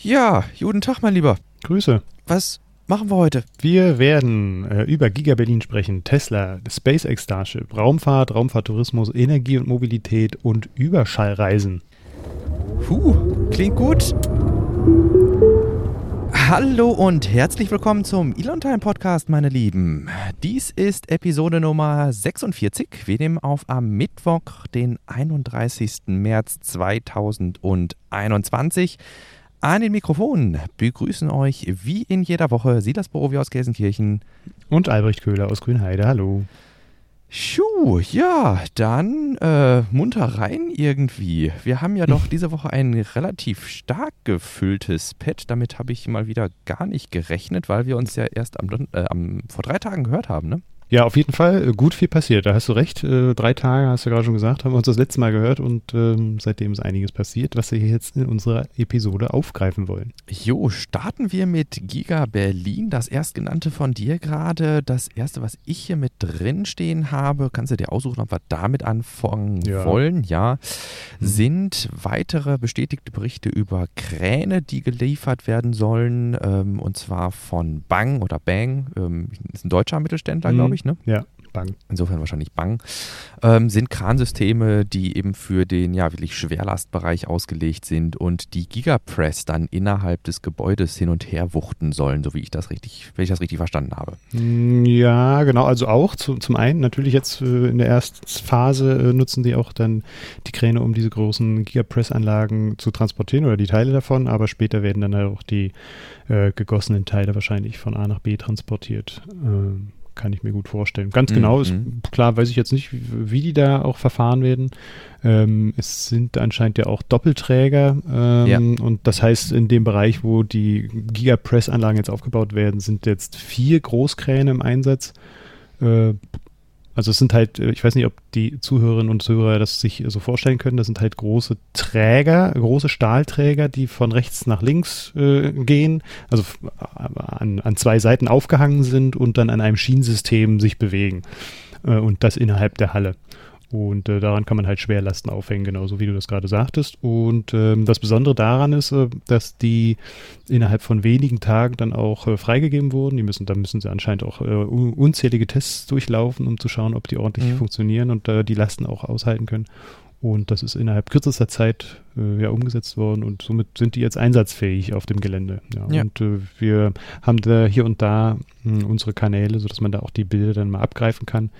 Ja, guten Tag, mein Lieber. Grüße. Was machen wir heute? Wir werden äh, über Giga Berlin sprechen, Tesla, SpaceX Starship, Raumfahrt, Raumfahrttourismus, Energie und Mobilität und Überschallreisen. Puh, klingt gut. Hallo und herzlich willkommen zum Elon Time Podcast, meine Lieben. Dies ist Episode Nummer 46. Wir nehmen auf am Mittwoch, den 31. März 2021. An den Mikrofonen begrüßen euch wie in jeder Woche Silas Borowi aus Gelsenkirchen Und Albrecht Köhler aus Grünheide, hallo. Schuh, ja, dann äh, munter rein irgendwie. Wir haben ja doch diese Woche ein relativ stark gefülltes Pad. Damit habe ich mal wieder gar nicht gerechnet, weil wir uns ja erst am, äh, am vor drei Tagen gehört haben, ne? Ja, auf jeden Fall äh, gut viel passiert. Da hast du recht. Äh, drei Tage, hast du gerade schon gesagt, haben wir uns das letzte Mal gehört und ähm, seitdem ist einiges passiert, was wir hier jetzt in unserer Episode aufgreifen wollen. Jo, starten wir mit Giga Berlin, das erstgenannte von dir gerade. Das erste, was ich hier mit drin stehen habe, kannst du dir aussuchen, ob wir damit anfangen Ja. wollen, ja, sind weitere bestätigte Berichte über Kräne, die geliefert werden sollen, ähm, und zwar von Bang oder Bang, ähm, ist ein deutscher Mittelständler, Mhm. glaube ich, ne? Ja, bang. insofern wahrscheinlich Bang, ähm, sind Kransysteme, die eben für den ja wirklich Schwerlastbereich ausgelegt sind und die Gigapress dann innerhalb des Gebäudes hin und her wuchten sollen, so wie ich das richtig, wenn ich das richtig verstanden habe. Mm, Ja, genau. Also auch zu, zum einen natürlich jetzt äh, in der ersten Phase äh, nutzen die auch dann die Kräne, um diese großen Gigapress-Anlagen zu transportieren oder die Teile davon, aber später werden dann auch die äh, gegossenen Teile wahrscheinlich von A nach B transportiert. Ähm, kann ich mir gut vorstellen. Ganz Mhm, genau ist mhm. klar, weiß ich jetzt nicht, wie, wie die da auch verfahren werden. Ähm, es sind anscheinend ja auch Doppelträger ähm, Ja. und das heißt, in dem Bereich, wo die Gigapress-Anlagen jetzt aufgebaut werden, sind jetzt vier Großkräne im Einsatz. Äh, also es sind halt, äh, ich weiß nicht, ob die Zuhörerinnen und Zuhörer das sich so vorstellen können, das sind halt große Träger, große Stahlträger, die von rechts nach links äh, gehen, also an, an zwei Seiten aufgehangen sind und dann an einem Schienensystem sich bewegen. Äh, und das innerhalb der Halle. Und äh, daran kann man halt Schwerlasten aufhängen, genauso wie du das gerade sagtest. Und ähm, das Besondere daran ist, äh, dass die innerhalb von wenigen Tagen dann auch äh, freigegeben wurden. Die müssen, da müssen sie anscheinend auch äh, un- unzählige Tests durchlaufen, um zu schauen, ob die ordentlich Mhm. funktionieren und äh, die Lasten auch aushalten können. Und das ist innerhalb kürzester Zeit äh, ja umgesetzt worden und somit sind die jetzt einsatzfähig auf dem Gelände. Ja, Ja. Und äh, wir haben da hier und da mh, unsere Kanäle, sodass man da auch die Bilder dann mal abgreifen kann.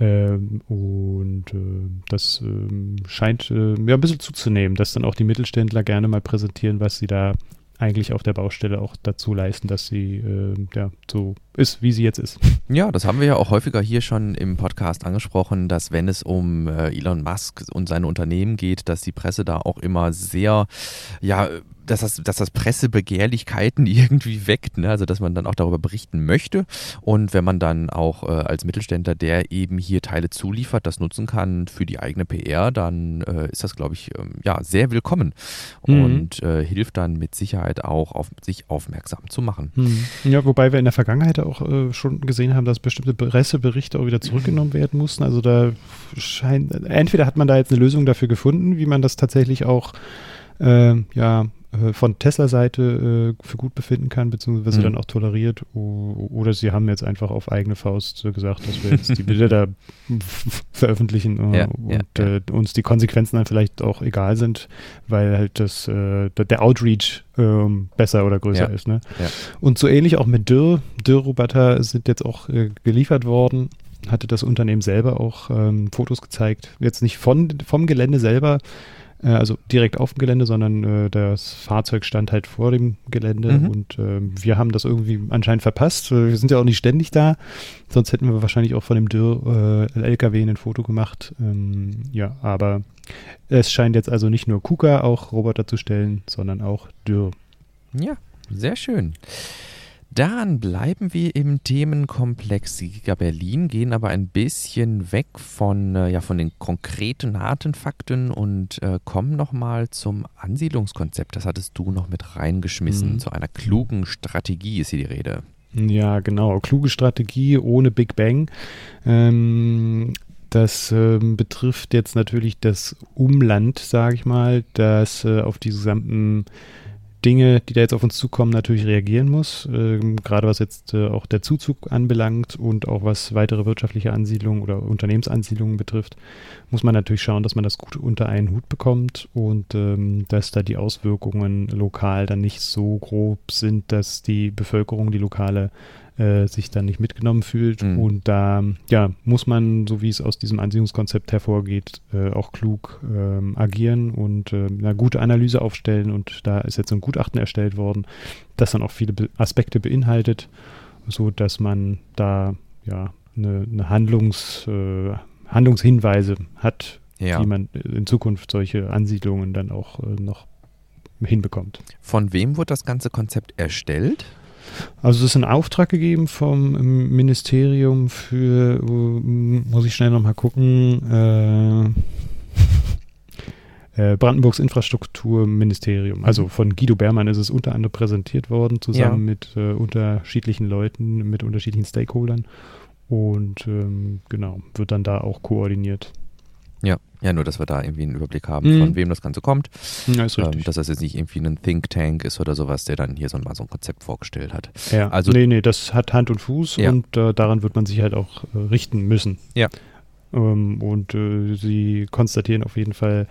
Ähm, und äh, das ähm, scheint äh, ja, ein bisschen zuzunehmen, dass dann auch die Mittelständler gerne mal präsentieren, was sie da eigentlich auf der Baustelle auch dazu leisten, dass sie äh, ja, so ist, wie sie jetzt ist. Ja, das haben wir ja auch häufiger hier schon im Podcast angesprochen, dass wenn es um äh, Elon Musk und seine Unternehmen geht, dass die Presse da auch immer sehr, ja, dass das, dass das Pressebegehrlichkeiten irgendwie weckt, ne? also dass man dann auch darüber berichten möchte und wenn man dann auch äh, als Mittelständler, der eben hier Teile zuliefert, das nutzen kann für die eigene PR, dann äh, ist das, glaube ich, ähm, ja, sehr willkommen Mhm. und äh, hilft dann mit Sicherheit auch auf sich aufmerksam zu machen. Ja, wobei wir in der Vergangenheit auch äh, schon gesehen haben, dass bestimmte Presseberichte auch wieder zurückgenommen werden mussten. Also da scheint, entweder hat man da jetzt eine Lösung dafür gefunden, wie man das tatsächlich auch äh, ja, äh, von Tesla-Seite äh, für gut befinden kann, beziehungsweise Mhm. dann auch toleriert. Oder sie haben jetzt einfach auf eigene Faust äh, gesagt, dass wir jetzt die Bilder da veröffentlichen äh, Ja, und ja, uns die Konsequenzen dann vielleicht auch egal sind, weil halt das, der- Outreach ähm, besser oder größer Ja. ist. Ne? Und so ähnlich auch mit Dürr. Dürr-Roboter sind jetzt auch geliefert worden. Hatte das Unternehmen selber auch ähm, Fotos gezeigt. Jetzt nicht von, vom Gelände selber, also direkt auf dem Gelände, sondern äh, das Fahrzeug stand halt vor dem Gelände Mhm. und ähm, wir haben das irgendwie anscheinend verpasst. Äh, Wir sind ja auch nicht ständig da, sonst hätten wir wahrscheinlich auch von dem Dürr äh, LKW ein Foto gemacht. Ähm, ja, aber es scheint jetzt also nicht nur KUKA auch Roboter zu stellen, sondern auch Dürr. Ja, sehr schön. Dann bleiben wir im Themenkomplex Giga Berlin, gehen aber ein bisschen weg von, äh, ja, von den konkreten harten Fakten und äh, kommen nochmal zum Ansiedlungskonzept. Das hattest du noch mit reingeschmissen. Mhm. Zu einer klugen Strategie ist hier die Rede. Ja, genau. Kluge Strategie ohne Big Bang. Ähm, das ähm, betrifft jetzt natürlich das Umland, sage ich mal, das äh, auf die gesamten Dinge, die da jetzt auf uns zukommen, natürlich reagieren muss. Ähm, gerade was jetzt äh, auch der Zuzug anbelangt und auch was weitere wirtschaftliche Ansiedlungen oder Unternehmensansiedlungen betrifft, muss man natürlich schauen, dass man das gut unter einen Hut bekommt und ähm, dass da die Auswirkungen lokal dann nicht so grob sind, dass die Bevölkerung, die lokale äh, sich dann nicht mitgenommen fühlt. Mhm. Und da ja, muss man, so wie es aus diesem Ansiedlungskonzept hervorgeht, äh, auch klug ähm, agieren und äh, eine gute Analyse aufstellen. Und da ist jetzt ein Gutachten erstellt worden, das dann auch viele Be Aspekte beinhaltet, so dass man da ja eine, eine Handlungs, äh, Handlungshinweise hat, ja. wie man in Zukunft solche Ansiedlungen dann auch äh, noch hinbekommt. Von wem wurde das ganze Konzept erstellt? Also es ist ein Auftrag gegeben vom Ministerium für, muss ich schnell nochmal gucken, äh, äh, Brandenburgs Infrastrukturministerium. Also von Guido Beermann ist es unter anderem präsentiert worden, zusammen ja. mit äh, unterschiedlichen Leuten, mit unterschiedlichen Stakeholdern. Und ähm, genau, wird dann da auch koordiniert. Ja, ja, nur, dass wir da irgendwie einen Überblick haben, mhm. von wem das Ganze kommt. Ja, ist richtig. Ähm, dass das jetzt nicht irgendwie ein Think Tank ist oder sowas, der dann hier so mal so ein Konzept vorgestellt hat. Ja, also, nee, nee, das hat Hand und Fuß ja. und äh, daran wird man sich halt auch äh, richten müssen. Ja. Ähm, und äh, sie konstatieren auf jeden Fall,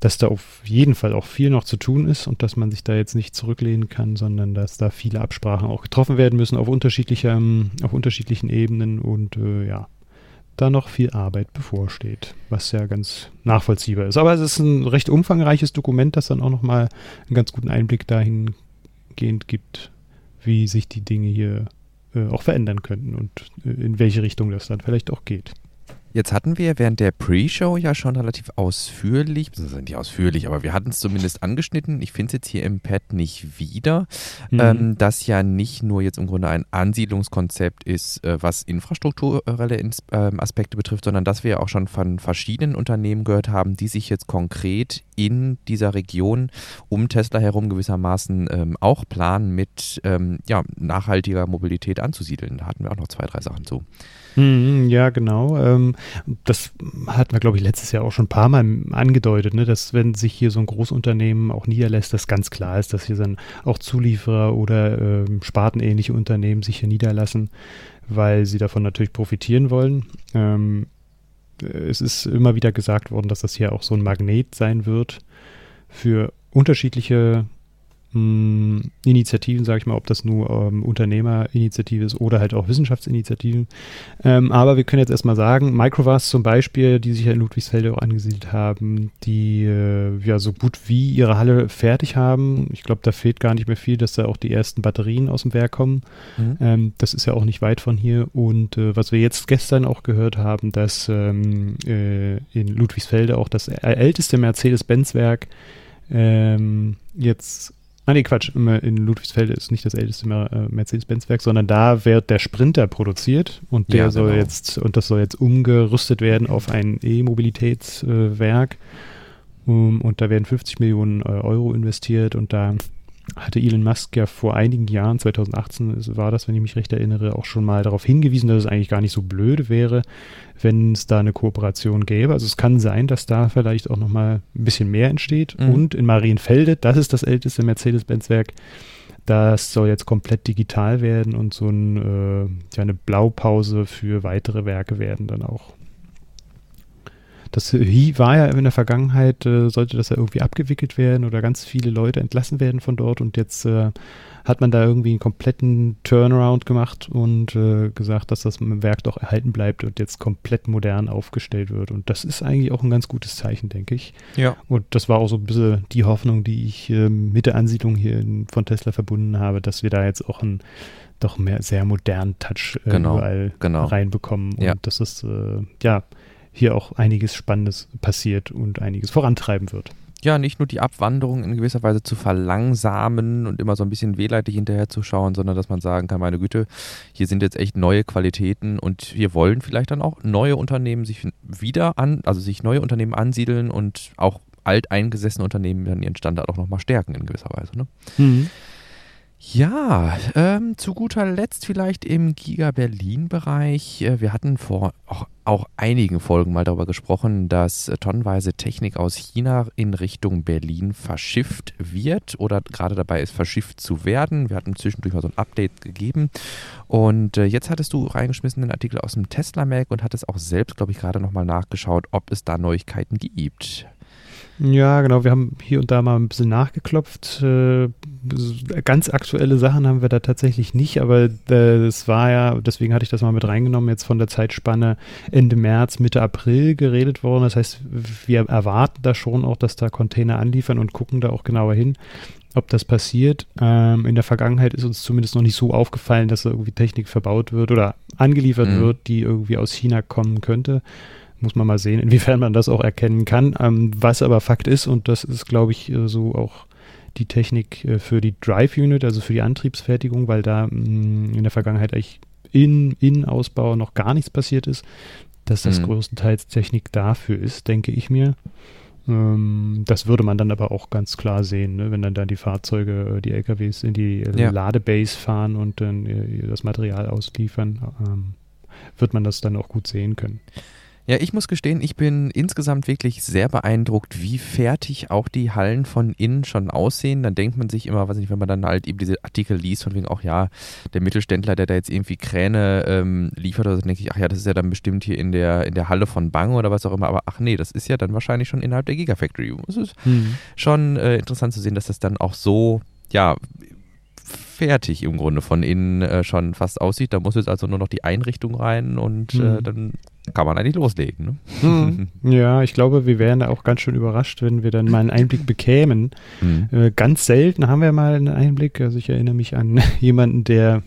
dass da auf jeden Fall auch viel noch zu tun ist und dass man sich da jetzt nicht zurücklehnen kann, sondern dass da viele Absprachen auch getroffen werden müssen auf, unterschiedlicher, auf unterschiedlichen Ebenen und äh, ja, da noch viel Arbeit bevorsteht, was ja ganz nachvollziehbar ist. Aber es ist ein recht umfangreiches Dokument, das dann auch nochmal einen ganz guten Einblick dahingehend gibt, wie sich die Dinge hier äh, auch verändern könnten und äh, in welche Richtung das dann vielleicht auch geht. Jetzt hatten wir während der Pre-Show ja schon relativ ausführlich, beziehungsweise nicht ausführlich, aber wir hatten es zumindest angeschnitten. Ich finde es jetzt hier im Pad nicht wieder, mhm. ähm, dass ja nicht nur jetzt im Grunde ein Ansiedlungskonzept ist, äh, was infrastrukturelle Ins äh, Aspekte betrifft, sondern dass wir auch schon von verschiedenen Unternehmen gehört haben, die sich jetzt konkret in dieser Region um Tesla herum gewissermaßen ähm, auch planen, mit ähm, ja, nachhaltiger Mobilität anzusiedeln. Da hatten wir auch noch zwei, drei Sachen zu. Mhm, ja, genau. Ähm, das hatten wir, glaube ich, letztes Jahr auch schon ein paar Mal angedeutet, ne, dass wenn sich hier so ein Großunternehmen auch niederlässt, dass ganz klar ist, dass hier dann auch Zulieferer oder ähm, spartenähnliche Unternehmen sich hier niederlassen, weil sie davon natürlich profitieren wollen. Ähm, es ist immer wieder gesagt worden, dass das hier auch so ein Magnet sein wird für unterschiedliche mh, Initiativen, sage ich mal, ob das nur ähm, Unternehmerinitiative ist oder halt auch Wissenschaftsinitiativen. Ähm, aber wir können jetzt erstmal sagen, Microvast zum Beispiel, die sich ja in Ludwigsfelde auch angesiedelt haben, die äh, ja so gut wie ihre Halle fertig haben. Ich glaube, da fehlt gar nicht mehr viel, dass da auch die ersten Batterien aus dem Werk kommen. Mhm. Ähm, das ist ja auch nicht weit von hier. Und äh, was wir jetzt gestern auch gehört haben, dass ähm, äh, in Ludwigsfelde auch das älteste Mercedes-Benz-Werk ähm, jetzt Ah nee, Quatsch, in Ludwigsfelde ist nicht das älteste äh, Mercedes-Benz-Werk, sondern da wird der Sprinter produziert und der ja, soll genau. jetzt, und das soll jetzt umgerüstet werden auf ein E-Mobilitätswerk. Um, und da werden 50 Millionen äh, Euro investiert und da hatte Elon Musk ja vor einigen Jahren, 2018 war das, wenn ich mich recht erinnere, auch schon mal darauf hingewiesen, dass es eigentlich gar nicht so blöd wäre, wenn es da eine Kooperation gäbe. Also es kann sein, dass da vielleicht auch nochmal ein bisschen mehr entsteht. Mhm. Und in Marienfelde, das ist das älteste Mercedes-Benz-Werk, das soll jetzt komplett digital werden und so ein, äh, ja, eine Blaupause für weitere Werke werden dann auch. Das war ja in der Vergangenheit, äh, sollte das ja irgendwie abgewickelt werden oder ganz viele Leute entlassen werden von dort und jetzt äh, hat man da irgendwie einen kompletten Turnaround gemacht und äh, gesagt, dass das Werk doch erhalten bleibt und jetzt komplett modern aufgestellt wird. Und das ist eigentlich auch ein ganz gutes Zeichen, denke ich. Ja. Und das war auch so ein bisschen die Hoffnung, die ich äh, mit der Ansiedlung hier in, von Tesla verbunden habe, dass wir da jetzt auch einen doch mehr sehr modernen Touch äh, genau, überall genau. reinbekommen. Und ja. das ist, ja, hier auch einiges Spannendes passiert und einiges vorantreiben wird. Ja, nicht nur die Abwanderung in gewisser Weise zu verlangsamen und immer so ein bisschen wehleidig hinterherzuschauen, sondern dass man sagen kann, meine Güte, hier sind jetzt echt neue Qualitäten und hier wollen vielleicht dann auch neue Unternehmen sich wieder an, also sich neue Unternehmen ansiedeln und auch alteingesessene Unternehmen dann ihren Standard auch nochmal stärken in gewisser Weise. Ne? Mhm. Ja, ähm, zu guter Letzt vielleicht im Giga Berlin-Bereich. Äh, wir hatten vor auch, auch, einigen Folgen mal darüber gesprochen, dass tonnenweise Technik aus China in Richtung Berlin verschifft wird oder gerade dabei ist, verschifft zu werden. Wir hatten zwischendurch mal so ein Update gegeben. Und äh, jetzt hattest du reingeschmissen den Artikel aus dem Tesla Mac und hattest auch selbst, glaube ich, gerade nochmal nachgeschaut, ob es da Neuigkeiten gibt. Ja, genau. Wir haben hier und da mal ein bisschen nachgeklopft. Äh, ganz aktuelle Sachen haben wir da tatsächlich nicht, aber es war ja, deswegen hatte ich das mal mit reingenommen, jetzt von der Zeitspanne Ende März, Mitte April geredet worden. Das heißt, wir erwarten da schon auch, dass da Container anliefern und gucken da auch genauer hin, ob das passiert. Ähm, in der Vergangenheit ist uns zumindest noch nicht so aufgefallen, dass da irgendwie Technik verbaut wird oder angeliefert mhm. wird, die irgendwie aus China kommen könnte. Muss man mal sehen, inwiefern man das auch erkennen kann. Ähm, was aber Fakt ist, und das ist, glaube ich, äh, so auch die Technik äh, für die Drive Unit, also für die Antriebsfertigung, weil da mh, mm, in der Vergangenheit eigentlich in Innenausbau noch gar nichts passiert ist, dass das mhm. größtenteils Technik dafür ist, denke ich mir. Ähm, das würde man dann aber auch ganz klar sehen, ne? wenn dann da die Fahrzeuge, äh, die LKWs in die ja. Ladebase fahren und dann das Material ausliefern, ähm, wird man das dann auch gut sehen können. Ja, ich muss gestehen, ich bin insgesamt wirklich sehr beeindruckt, wie fertig auch die Hallen von innen schon aussehen. Dann denkt man sich immer, weiß nicht, wenn man dann halt eben diese Artikel liest, von wegen auch, ja, der Mittelständler, der da jetzt irgendwie Kräne ähm, liefert, oder so, denke ich, ach ja, das ist ja dann bestimmt hier in der, in der Halle von Bang oder was auch immer. Aber ach nee, das ist ja dann wahrscheinlich schon innerhalb der Gigafactory. Es ist hm. schon äh, interessant zu sehen, dass das dann auch so, ja, fertig im Grunde von innen äh, schon fast aussieht. Da muss jetzt also nur noch die Einrichtung rein und mhm. äh, dann kann man eigentlich loslegen. Ne? Mhm. Ja, ich glaube, wir wären da auch ganz schön überrascht, wenn wir dann mal einen Einblick bekämen. Mhm. Äh, ganz selten haben wir mal einen Einblick. Also ich erinnere mich an jemanden, der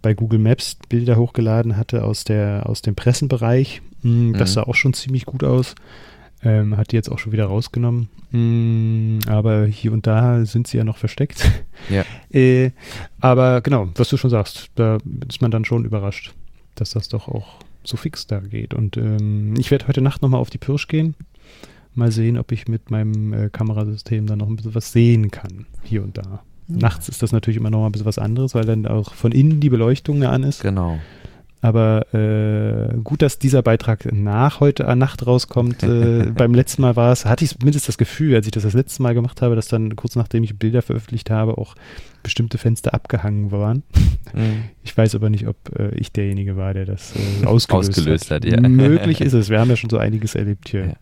bei Google Maps Bilder hochgeladen hatte aus, der, aus dem Pressenbereich. Hm, das mhm. sah auch schon ziemlich gut aus. Ähm, hat die jetzt auch schon wieder rausgenommen. Mm, aber hier und da sind sie ja noch versteckt. Ja. äh, aber genau, was du schon sagst, da ist man dann schon überrascht, dass das doch auch so fix da geht. Und ähm, ich werde heute Nacht nochmal auf die Pirsch gehen. Mal sehen, ob ich mit meinem äh, Kamerasystem dann noch ein bisschen was sehen kann, hier und da. Ja. Nachts ist das natürlich immer noch mal ein bisschen was anderes, weil dann auch von innen die Beleuchtung an ist. Genau. Aber äh, gut, dass dieser Beitrag nach heute äh, Nacht rauskommt. Äh, beim letzten Mal war es, hatte ich zumindest das Gefühl, als ich das das letzte Mal gemacht habe, dass dann kurz nachdem ich Bilder veröffentlicht habe, auch bestimmte Fenster abgehangen waren. Mhm. Ich weiß aber nicht, ob äh, ich derjenige war, der das äh, ausgelöst, ausgelöst, hat. hat ja. Möglich ist es. Wir haben ja schon so einiges erlebt hier. Ja.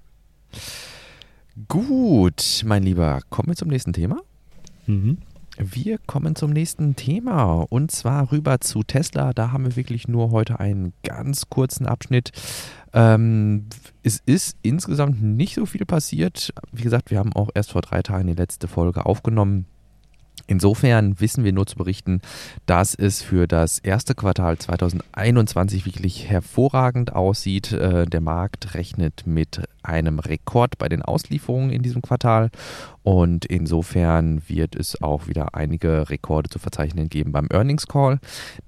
Gut, mein Lieber, kommen wir zum nächsten Thema. Mhm. Wir kommen zum nächsten Thema und zwar rüber zu Tesla. Da haben wir wirklich nur heute einen ganz kurzen Abschnitt. Ähm, es ist insgesamt nicht so viel passiert. Wie gesagt, wir haben auch erst vor drei Tagen die letzte Folge aufgenommen. Insofern wissen wir nur zu berichten, dass es für das erste Quartal 2021 wirklich hervorragend aussieht. Äh, der Markt rechnet mit einem Rekord bei den Auslieferungen in diesem Quartal und insofern wird es auch wieder einige Rekorde zu verzeichnen geben beim Earnings Call.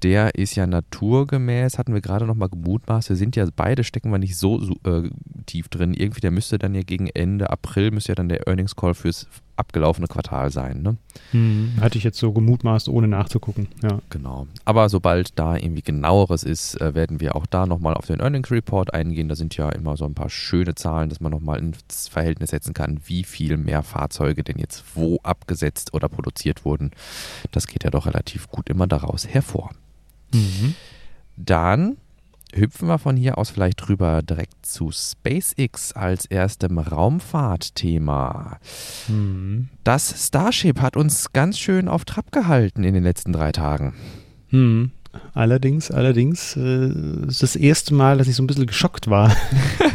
Der ist ja naturgemäß, hatten wir gerade noch mal gemutmaßt, wir sind ja beide, stecken wir nicht so, so äh, tief drin. Irgendwie, der müsste dann ja gegen Ende April, müsste ja dann der Earnings Call fürs abgelaufene Quartal sein. Ne? Hm, hatte ich jetzt so gemutmaßt, ohne nachzugucken. Ja. Genau. Aber sobald da irgendwie genaueres ist, äh, werden wir auch da nochmal auf den Earnings Report eingehen. Da sind ja immer so ein paar schöne Zahlen, dass man nochmal ins Verhältnis setzen kann, wie viel mehr Fahrzeuge denn jetzt wo abgesetzt oder produziert wurden. Das geht ja doch relativ gut immer daraus hervor. Mhm. Dann hüpfen wir von hier aus vielleicht rüber direkt zu SpaceX als erstem Raumfahrtthema. Hm. Das Starship hat uns ganz schön auf Trab gehalten in den letzten drei Tagen. Hm. Allerdings, allerdings äh, ist das erste Mal, dass ich so ein bisschen geschockt war.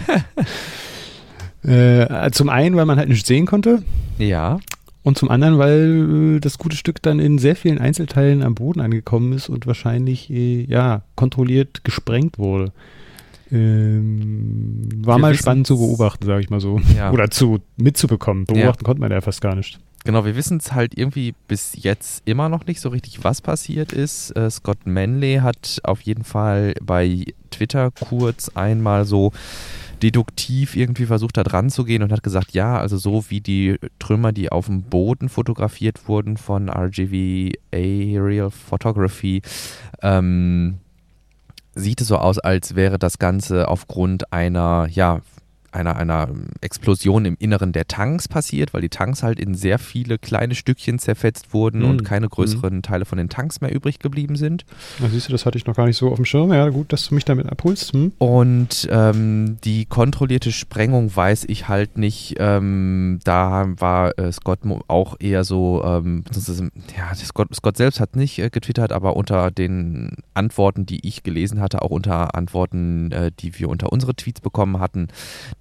äh, zum einen, weil man halt nicht sehen konnte. Ja. Und zum anderen, weil äh, das gute Stück dann in sehr vielen Einzelteilen am Boden angekommen ist und wahrscheinlich äh, ja kontrolliert gesprengt wurde. Ähm, war wir mal spannend zu beobachten, sage ich mal so. Ja. Oder zu mitzubekommen. Beobachten ja. konnte man ja fast gar nicht. Genau, wir wissen es halt irgendwie bis jetzt immer noch nicht so richtig, was passiert ist. Äh, Scott Manley hat auf jeden Fall bei Twitter kurz einmal so deduktiv irgendwie versucht hat ranzugehen und hat gesagt, ja, also so wie die Trümmer, die auf dem Boden fotografiert wurden von RGV Aerial Photography, ähm, sieht es so aus, als wäre das Ganze aufgrund einer, ja, einer, einer Explosion im Inneren der Tanks passiert, weil die Tanks halt in sehr viele kleine Stückchen zerfetzt wurden mhm. und keine größeren mhm. Teile von den Tanks mehr übrig geblieben sind. Na, siehst du, das hatte ich noch gar nicht so auf dem Schirm. Ja, gut, dass du mich damit abholst. Hm? Und ähm, die kontrollierte Sprengung weiß ich halt nicht. Ähm, da war äh, Scott auch eher so, ähm, ja, Scott, Scott selbst hat nicht äh, getwittert, aber unter den Antworten, die ich gelesen hatte, auch unter Antworten, äh, die wir unter unsere Tweets bekommen hatten,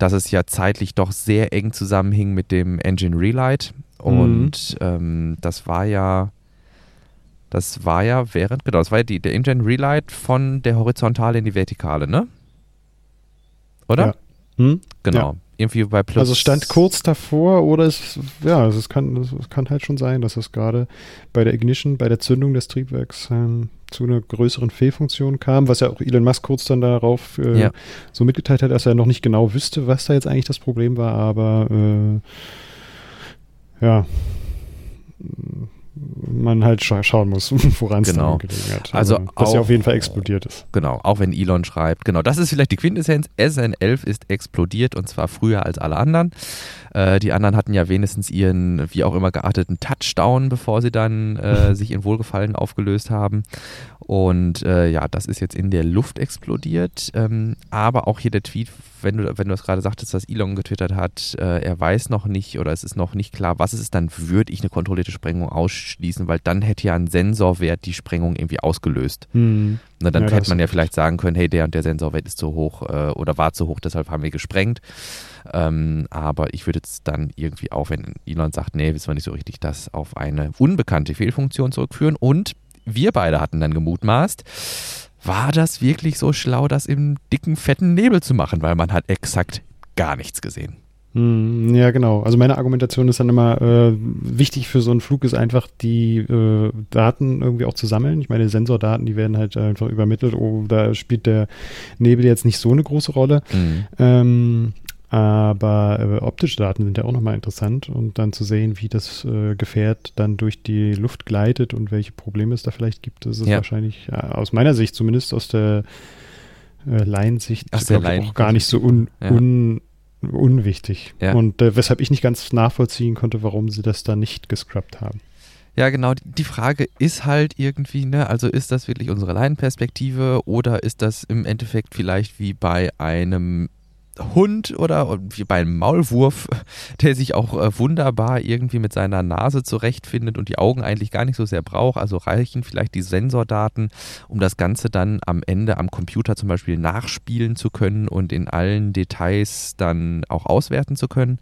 dass es ja zeitlich doch sehr eng zusammenhing mit dem Engine Relight. Und mhm. ähm, das war ja, das war ja während, genau, das war ja die, der Engine Relight von der Horizontale in die Vertikale, ne? Oder? Ja. Hm? Genau. Ja. Irgendwie bei plus. Also es stand kurz davor oder es, ja, also es kann, es kann halt schon sein, dass es gerade bei der Ignition, bei der Zündung des Triebwerks ähm, zu einer größeren Fehlfunktion kam, was ja auch Elon Musk kurz dann darauf äh, ja. so mitgeteilt hat, dass er noch nicht genau wüsste, was da jetzt eigentlich das Problem war, aber äh, ja man halt scha schauen muss, woran es genau. gelegen hat. Also dass auch, ja auf jeden Fall explodiert ist. Genau, auch wenn Elon schreibt, genau, das ist vielleicht die Quintessenz, SN11 ist explodiert und zwar früher als alle anderen. Äh, die anderen hatten ja wenigstens ihren, wie auch immer gearteten Touchdown, bevor sie dann äh, sich in Wohlgefallen aufgelöst haben. Und äh, ja, das ist jetzt in der Luft explodiert. Ähm, aber auch hier der Tweet, wenn du, wenn du es gerade sagtest, dass Elon getwittert hat, äh, er weiß noch nicht oder es ist noch nicht klar, was es ist, dann würde ich eine kontrollierte Sprengung ausschließen, weil dann hätte ja ein Sensorwert die Sprengung irgendwie ausgelöst. Hm. Na, dann ja, hätte man ja vielleicht sagen können, hey, der und der Sensorwert ist zu hoch äh, oder war zu hoch, deshalb haben wir gesprengt. Ähm, aber ich würde jetzt dann irgendwie auch, wenn Elon sagt, nee, wissen wir nicht so richtig, das auf eine unbekannte Fehlfunktion zurückführen. Und wir beide hatten dann gemutmaßt, war das wirklich so schlau, das im dicken, fetten Nebel zu machen, weil man hat exakt gar nichts gesehen. Hm, ja, genau. Also meine Argumentation ist dann immer, äh, wichtig für so einen Flug ist einfach, die äh, Daten irgendwie auch zu sammeln. Ich meine, Sensordaten, die werden halt einfach übermittelt. Oh, da spielt der Nebel jetzt nicht so eine große Rolle. Mhm. Ähm, aber äh, optische Daten sind ja auch nochmal interessant und dann zu sehen, wie das äh, Gefährt dann durch die Luft gleitet und welche Probleme es da vielleicht gibt, das ist ja. wahrscheinlich äh, aus meiner Sicht, zumindest aus der äh, Laiensicht, auch gar nicht so un, ja. un, unwichtig. Ja. Und äh, weshalb ich nicht ganz nachvollziehen konnte, warum sie das da nicht gescrubbt haben. Ja, genau. Die Frage ist halt irgendwie, ne, also ist das wirklich unsere Laienperspektive oder ist das im Endeffekt vielleicht wie bei einem Hund oder wie beim Maulwurf, der sich auch äh, wunderbar irgendwie mit seiner Nase zurechtfindet und die Augen eigentlich gar nicht so sehr braucht. Also reichen vielleicht die Sensordaten, um das Ganze dann am Ende am Computer zum Beispiel nachspielen zu können und in allen Details dann auch auswerten zu können.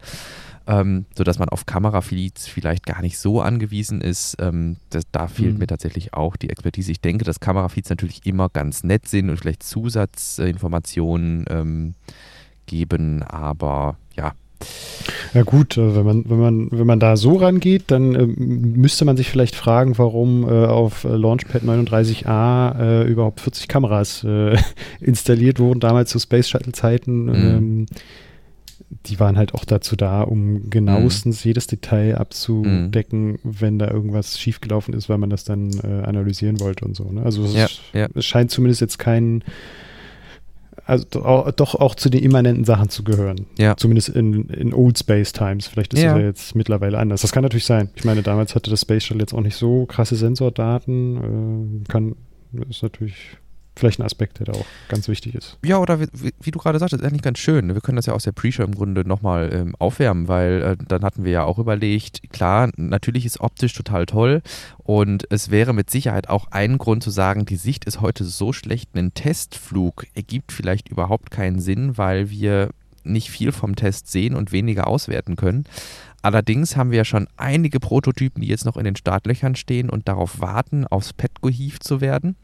Ähm, sodass man auf Kamerafeeds vielleicht gar nicht so angewiesen ist. Ähm, das, da fehlt mhm. mir tatsächlich auch die Expertise. Ich denke, dass Kamerafeeds natürlich immer ganz nett sind und vielleicht Zusatzinformationen ähm, geben, aber ja. Ja gut, äh, wenn man, wenn man, wenn man da so rangeht, dann äh, müsste man sich vielleicht fragen, warum äh, auf Launchpad 39a äh, überhaupt 40 Kameras äh, installiert wurden, damals zu Space Shuttle-Zeiten. Mhm. Ähm, die waren halt auch dazu da, um genauestens mhm. jedes Detail abzudecken, mhm. wenn da irgendwas schiefgelaufen ist, weil man das dann äh, analysieren wollte und so. Ne? Also es, ja, ja. es scheint zumindest jetzt kein also doch auch zu den immanenten Sachen zu gehören. Ja. Zumindest in, in Old Space Times. Vielleicht ist ja. das ja jetzt mittlerweile anders. Das kann natürlich sein. Ich meine, damals hatte das Space Shuttle jetzt auch nicht so krasse Sensordaten. Äh, kann, ist natürlich vielleicht ein Aspekt, der da auch ganz wichtig ist. Ja, oder wie, wie du gerade sagtest, eigentlich ganz schön. Wir können das ja aus der Pre-Show im Grunde nochmal ähm, aufwärmen, weil äh, dann hatten wir ja auch überlegt, klar, natürlich ist optisch total toll und es wäre mit Sicherheit auch ein Grund zu sagen, die Sicht ist heute so schlecht, ein Testflug ergibt vielleicht überhaupt keinen Sinn, weil wir nicht viel vom Test sehen und weniger auswerten können. Allerdings haben wir ja schon einige Prototypen, die jetzt noch in den Startlöchern stehen und darauf warten, aufs gehievt zu werden.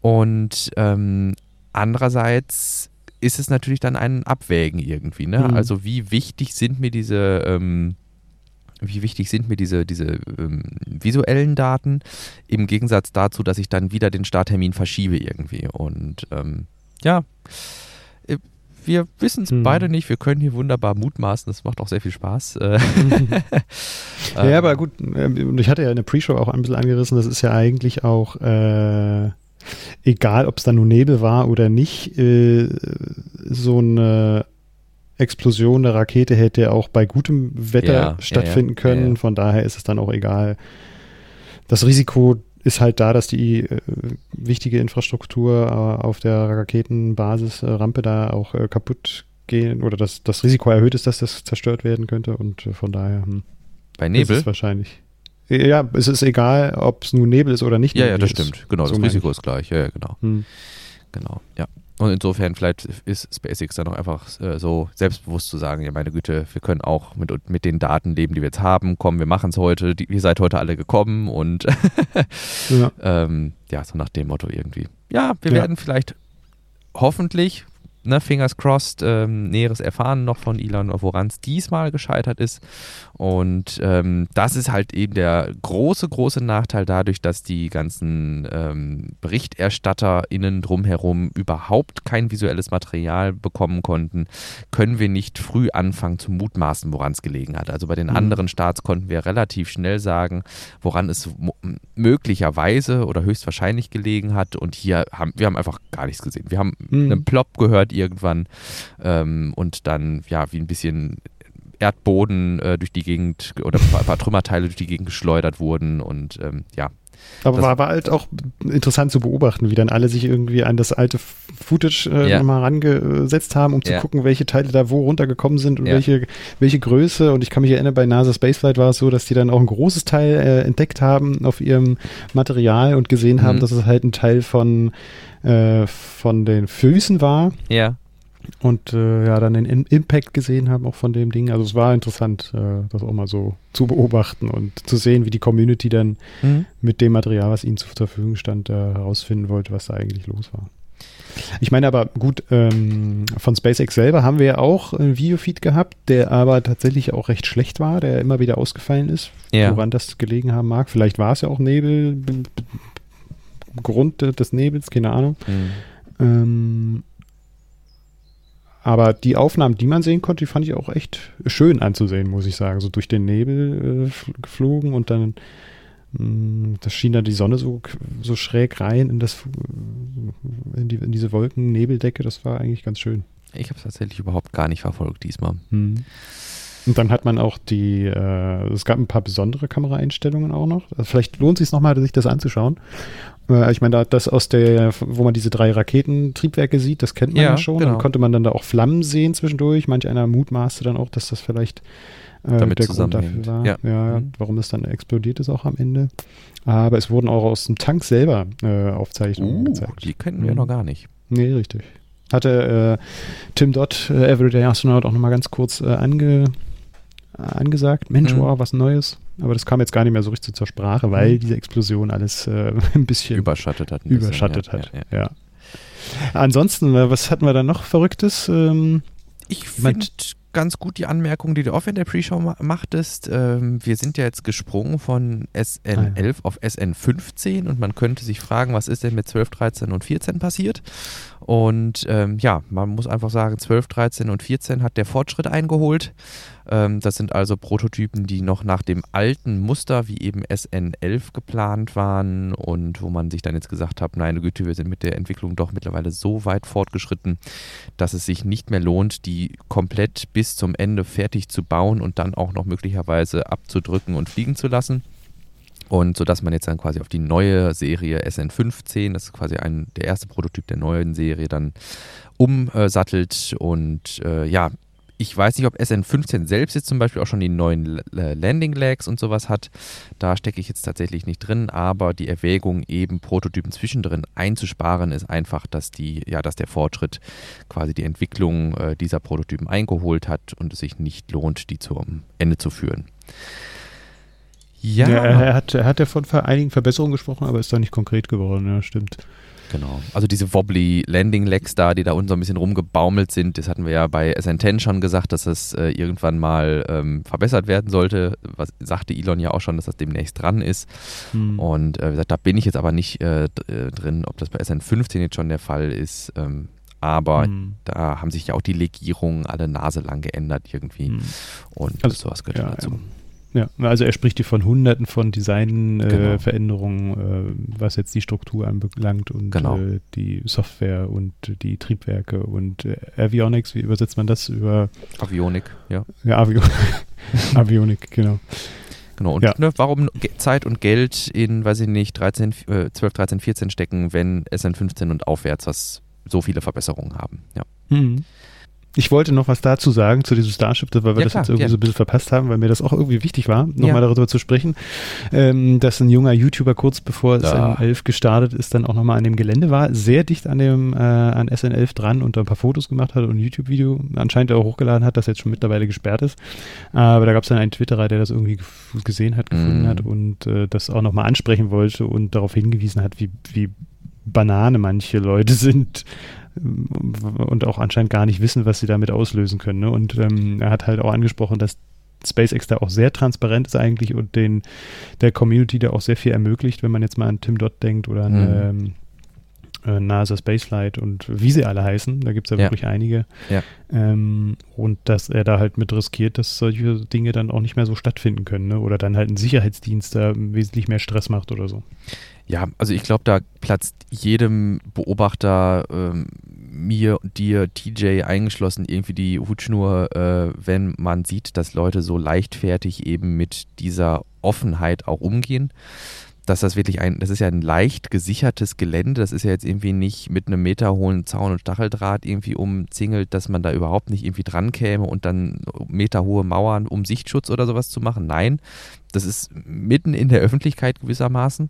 Und ähm, andererseits ist es natürlich dann ein Abwägen irgendwie. Ne? Mhm. Also wie wichtig sind mir diese, ähm, wie wichtig sind mir diese, diese ähm, visuellen Daten im Gegensatz dazu, dass ich dann wieder den Starttermin verschiebe irgendwie. Und ähm, ja, äh, wir wissen es hm. beide nicht. Wir können hier wunderbar mutmaßen. Das macht auch sehr viel Spaß. Äh, ja, aber gut. Ähm, ich hatte ja in der Pre-Show auch ein bisschen angerissen. Das ist ja eigentlich auch äh, egal, ob es da nur Nebel war oder nicht. Äh, so eine Explosion der Rakete hätte auch bei gutem Wetter ja, stattfinden ja, ja, können. Von daher ist es dann auch egal. Das Risiko ist halt da, dass die äh, wichtige Infrastruktur äh, auf der Raketenbasisrampe da auch äh, kaputt gehen oder dass das Risiko erhöht ist, dass das zerstört werden könnte und äh, von daher. Hm, bei Nebel? Ist es wahrscheinlich. Ja, es ist egal, ob es nun Nebel ist oder nicht. Ja, ja, das ist. stimmt. Genau, so das Risiko ist gleich. Ja, ja, genau. Hm. Genau, ja. Und insofern vielleicht ist SpaceX dann auch einfach äh, so selbstbewusst zu sagen, ja meine Güte, wir können auch mit, mit den Daten leben, die wir jetzt haben. Komm, wir machen es heute. Die, ihr seid heute alle gekommen und ja. ähm, ja, so nach dem Motto irgendwie. Ja, wir ja. werden vielleicht hoffentlich, ne, fingers crossed, ähm, Näheres erfahren noch von Elon, woran es diesmal gescheitert ist. Und ähm, das ist halt eben der große, große Nachteil dadurch, dass die ganzen ähm, BerichterstatterInnen drumherum überhaupt kein visuelles Material bekommen konnten, können wir nicht früh anfangen zu mutmaßen, woran es gelegen hat. Also bei den mhm. anderen Starts konnten wir relativ schnell sagen, woran es möglicherweise oder höchstwahrscheinlich gelegen hat. Und hier haben wir haben einfach gar nichts gesehen. Wir haben mhm. einen Plop gehört irgendwann ähm, und dann ja wie ein bisschen Erdboden äh, durch die Gegend oder ein paar, Trümmerteile durch die Gegend geschleudert wurden und ähm, ja. Aber war, war halt auch interessant zu beobachten, wie dann alle sich irgendwie an das alte Footage äh, ja. mal rangesetzt haben, um zu ja. gucken, welche Teile da wo runtergekommen sind und ja. welche, welche Größe. Und ich kann mich erinnern, bei NASA Spaceflight war es so, dass die dann auch ein großes Teil äh, entdeckt haben auf ihrem Material und gesehen haben, mhm. dass es halt ein Teil von, äh, von den Füßen war. Ja und äh, ja, dann den In Impact gesehen haben auch von dem Ding. Also es war interessant, äh, das auch mal so zu beobachten und zu sehen, wie die Community dann mhm. mit dem Material, was ihnen zur Verfügung stand, äh, herausfinden wollte, was da eigentlich los war. Ich meine aber, gut, ähm, von SpaceX selber haben wir ja auch einen Videofeed gehabt, der aber tatsächlich auch recht schlecht war, der immer wieder ausgefallen ist, ja. woran das gelegen haben mag. Vielleicht war es ja auch Nebel, Grund des Nebels, keine Ahnung. Mhm. Ähm, aber die Aufnahmen, die man sehen konnte, die fand ich auch echt schön anzusehen, muss ich sagen. So durch den Nebel äh, geflogen und dann mh, mm, das schien da die Sonne so, so schräg rein in, das, in, die, in diese Wolken-Nebeldecke. Das war eigentlich ganz schön. Ich habe es tatsächlich überhaupt gar nicht verfolgt diesmal. Hm. Und dann hat man auch die, äh, es gab ein paar besondere Kameraeinstellungen auch noch. Also vielleicht lohnt es sich nochmal, sich das anzuschauen. Äh, ich meine, das aus der, wo man diese drei Raketentriebwerke sieht, das kennt man ja, ja schon. Genau. Dann konnte man dann da auch Flammen sehen zwischendurch. Manch einer mutmaßte dann auch, dass das vielleicht äh, Damit der Grund dafür war. Ja. ja mhm. warum es dann explodiert ist auch am Ende. Aber es wurden auch aus dem Tank selber äh, Aufzeichnungen uh, gezeigt. Die kennen wir mhm. noch gar nicht. Nee, richtig. Hatte äh, Tim Dodd, äh, Everyday Astronaut, auch nochmal ganz kurz äh, ange, angesagt. Mensch, mhm. wow, was Neues. Aber das kam jetzt gar nicht mehr so richtig zur Sprache, weil mhm. diese Explosion alles äh, ein bisschen überschattet hat. überschattet bisschen, hat, ja, ja. ja. Ansonsten, äh, was hatten wir da noch Verrücktes? Ähm, ich finde ganz gut die Anmerkung, die du auch in der Pre-Show machtest. Ähm, wir sind ja jetzt gesprungen von SN11 ah, ja. auf SN15 und man könnte sich fragen, was ist denn mit 12, 13 und 14 passiert? Und ähm, ja, man muss einfach sagen, 12, 13 und 14 hat der Fortschritt eingeholt. Ähm, das sind also Prototypen, die noch nach dem alten Muster wie eben SN11 geplant waren und wo man sich dann jetzt gesagt hat, meine Güte, wir sind mit der Entwicklung doch mittlerweile so weit fortgeschritten, dass es sich nicht mehr lohnt, die komplett bis zum Ende fertig zu bauen und dann auch noch möglicherweise abzudrücken und fliegen zu lassen. Und so dass man jetzt dann quasi auf die neue Serie SN15, das ist quasi ein, der erste Prototyp der neuen Serie, dann umsattelt. Und äh, ja, ich weiß nicht, ob SN15 selbst jetzt zum Beispiel auch schon die neuen Landing Legs und sowas hat. Da stecke ich jetzt tatsächlich nicht drin, aber die Erwägung, eben Prototypen zwischendrin einzusparen, ist einfach, dass die, ja, dass der Fortschritt quasi die Entwicklung äh, dieser Prototypen eingeholt hat und es sich nicht lohnt, die zum Ende zu führen. Ja. ja er, hat, er hat ja von einigen Verbesserungen gesprochen, aber ist da nicht konkret geworden, ja, stimmt. Genau. Also diese wobbly Landing Legs da, die da unten so ein bisschen rumgebaumelt sind, das hatten wir ja bei SN10 schon gesagt, dass das äh, irgendwann mal ähm, verbessert werden sollte. Was sagte Elon ja auch schon, dass das demnächst dran ist. Hm. Und äh, wie gesagt, da bin ich jetzt aber nicht äh, äh drin, ob das bei SN15 jetzt schon der Fall ist. Ähm, aber mhm. da haben sich ja auch die Legierungen alle Nase lang geändert irgendwie. Mhm. Und also, sowas gehört ja, dazu. Ja. Ja, also er spricht hier von hunderten von Designveränderungen, äh, genau. äh, was jetzt die Struktur anbelangt und genau. äh, die Software und die Triebwerke und äh, Avionics, wie übersetzt man das über Avionik, ja. Ja, Avio Avionik, genau. Genau. Und ja. ne, warum Zeit und Geld in, weiß ich nicht, 13, äh, 12, 13, 14 stecken, wenn es in 15 und aufwärts was so viele Verbesserungen haben? Ja. Mhm. Ich wollte noch was dazu sagen, zu diesem Starship, weil wir ja, das klar, jetzt irgendwie ja. so ein bisschen verpasst haben, weil mir das auch irgendwie wichtig war, nochmal ja. darüber zu sprechen, ähm, dass ein junger YouTuber kurz bevor es ja. SN11 gestartet ist, dann auch nochmal an dem Gelände war, sehr dicht an dem äh, an SN11 dran und da ein paar Fotos gemacht hat und ein YouTube-Video anscheinend auch hochgeladen hat, das jetzt schon mittlerweile gesperrt ist. Aber da gab es dann einen Twitterer, der das irgendwie gesehen hat, gefunden mm. hat und äh, das auch nochmal ansprechen wollte und darauf hingewiesen hat, wie, wie Banane manche Leute sind, und auch anscheinend gar nicht wissen, was sie damit auslösen können. Ne? Und ähm, er hat halt auch angesprochen, dass SpaceX da auch sehr transparent ist eigentlich und den der Community da auch sehr viel ermöglicht, wenn man jetzt mal an Tim Dot denkt oder an mhm. ähm, äh, NASA Spaceflight und wie sie alle heißen, da gibt es ja, ja, wirklich einige. Ja. Ähm, und dass er da halt mit riskiert, dass solche Dinge dann auch nicht mehr so stattfinden können, ne? Oder dann halt ein Sicherheitsdienst da wesentlich mehr Stress macht oder so. Ja, also ich glaube, da platzt jedem Beobachter, ähm, mir, dir, TJ eingeschlossen, irgendwie die Hutschnur, äh, wenn man sieht, dass Leute so leichtfertig eben mit dieser Offenheit auch umgehen. Dass das wirklich ein, das ist ja ein leicht gesichertes Gelände, das ist ja jetzt irgendwie nicht mit einem Meter hohen Zaun und Stacheldraht irgendwie umzingelt, dass man da überhaupt nicht irgendwie dran käme und dann meterhohe Mauern um Sichtschutz oder sowas zu machen. Nein, das ist mitten in der Öffentlichkeit gewissermaßen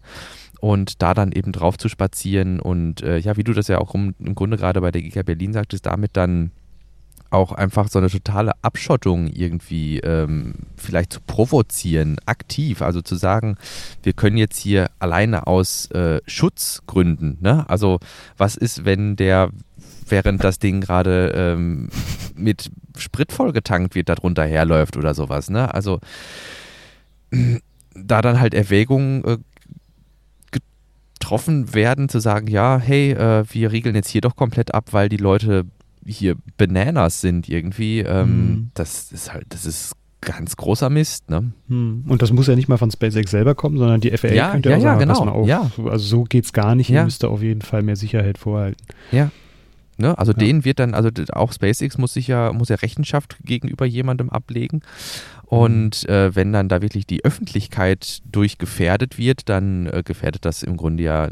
und da dann eben drauf zu spazieren und äh, ja, wie du das ja auch im, im Grunde gerade bei der Giga Berlin sagtest, damit dann auch einfach so eine totale Abschottung irgendwie ähm, vielleicht zu provozieren, aktiv, also zu sagen, wir können jetzt hier alleine aus äh, Schutzgründen, ne? Also was ist, wenn der, während das Ding gerade ähm, mit Sprit vollgetankt wird, darunter herläuft oder sowas, ne? Also da dann halt Erwägungen äh, getroffen werden, zu sagen, ja, hey, äh, wir riegeln jetzt hier doch komplett ab, weil die Leute hier Bananas sind irgendwie. Ähm, mhm. Das ist halt, das ist ganz großer Mist, ne? Hm. Und das muss ja nicht mal von SpaceX selber kommen, sondern die FAA ja, könnte ja, auch ja, sagen, genau. pass mal auf. Ja. Also so geht's gar nicht, ihr müsst auf jeden Fall mehr Sicherheit vorhalten. Ja. Ne? Also ja. denen wird dann, also auch SpaceX muss sich ja, muss ja Rechenschaft gegenüber jemandem ablegen. Und äh, wenn dann da wirklich die Öffentlichkeit durch gefährdet wird, dann äh, gefährdet das im Grunde ja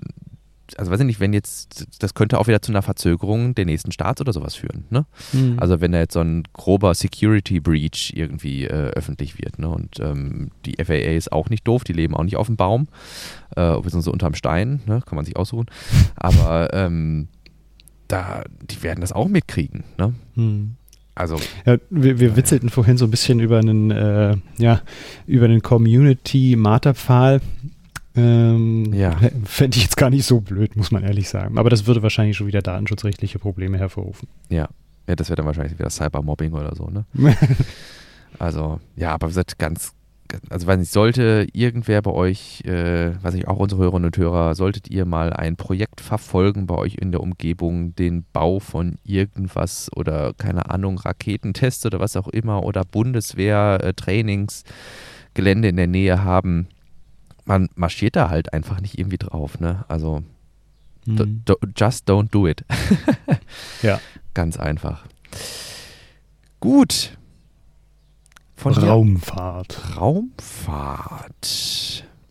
also weiß ich nicht, wenn jetzt, das könnte auch wieder zu einer Verzögerung der nächsten Starts oder sowas führen. Ne? Mhm. Also wenn da jetzt so ein grober Security Breach irgendwie äh, öffentlich wird. Ne? Und ähm, die FAA ist auch nicht doof, die leben auch nicht auf dem Baum, äh, beziehungsweise unterm Stein, ne? kann man sich aussuchen. Aber ähm, da, die werden das auch mitkriegen. Ne? Mhm. Also. Ja, wir, wir witzelten vorhin so ein bisschen über einen, äh, ja, über einen Community-Marterpfahl. Ähm, ja. Fände ich jetzt gar nicht so blöd, muss man ehrlich sagen. Aber das würde wahrscheinlich schon wieder datenschutzrechtliche Probleme hervorrufen. Ja. Ja, das wäre dann wahrscheinlich wieder Cybermobbing oder so, ne? also, ja, aber wie gesagt, ganz, also weiß nicht, sollte irgendwer bei euch, äh, weiß nicht, auch unsere Hörerinnen und Hörer, solltet ihr mal ein Projekt verfolgen bei euch in der Umgebung, den Bau von irgendwas oder keine Ahnung, Raketentests oder was auch immer oder Bundeswehr-Trainingsgelände äh, in der Nähe haben, man marschiert da halt einfach nicht irgendwie drauf, ne? Also mhm. just don't do it. ja. Ganz einfach. Gut. Von Raumfahrt. Raumfahrt.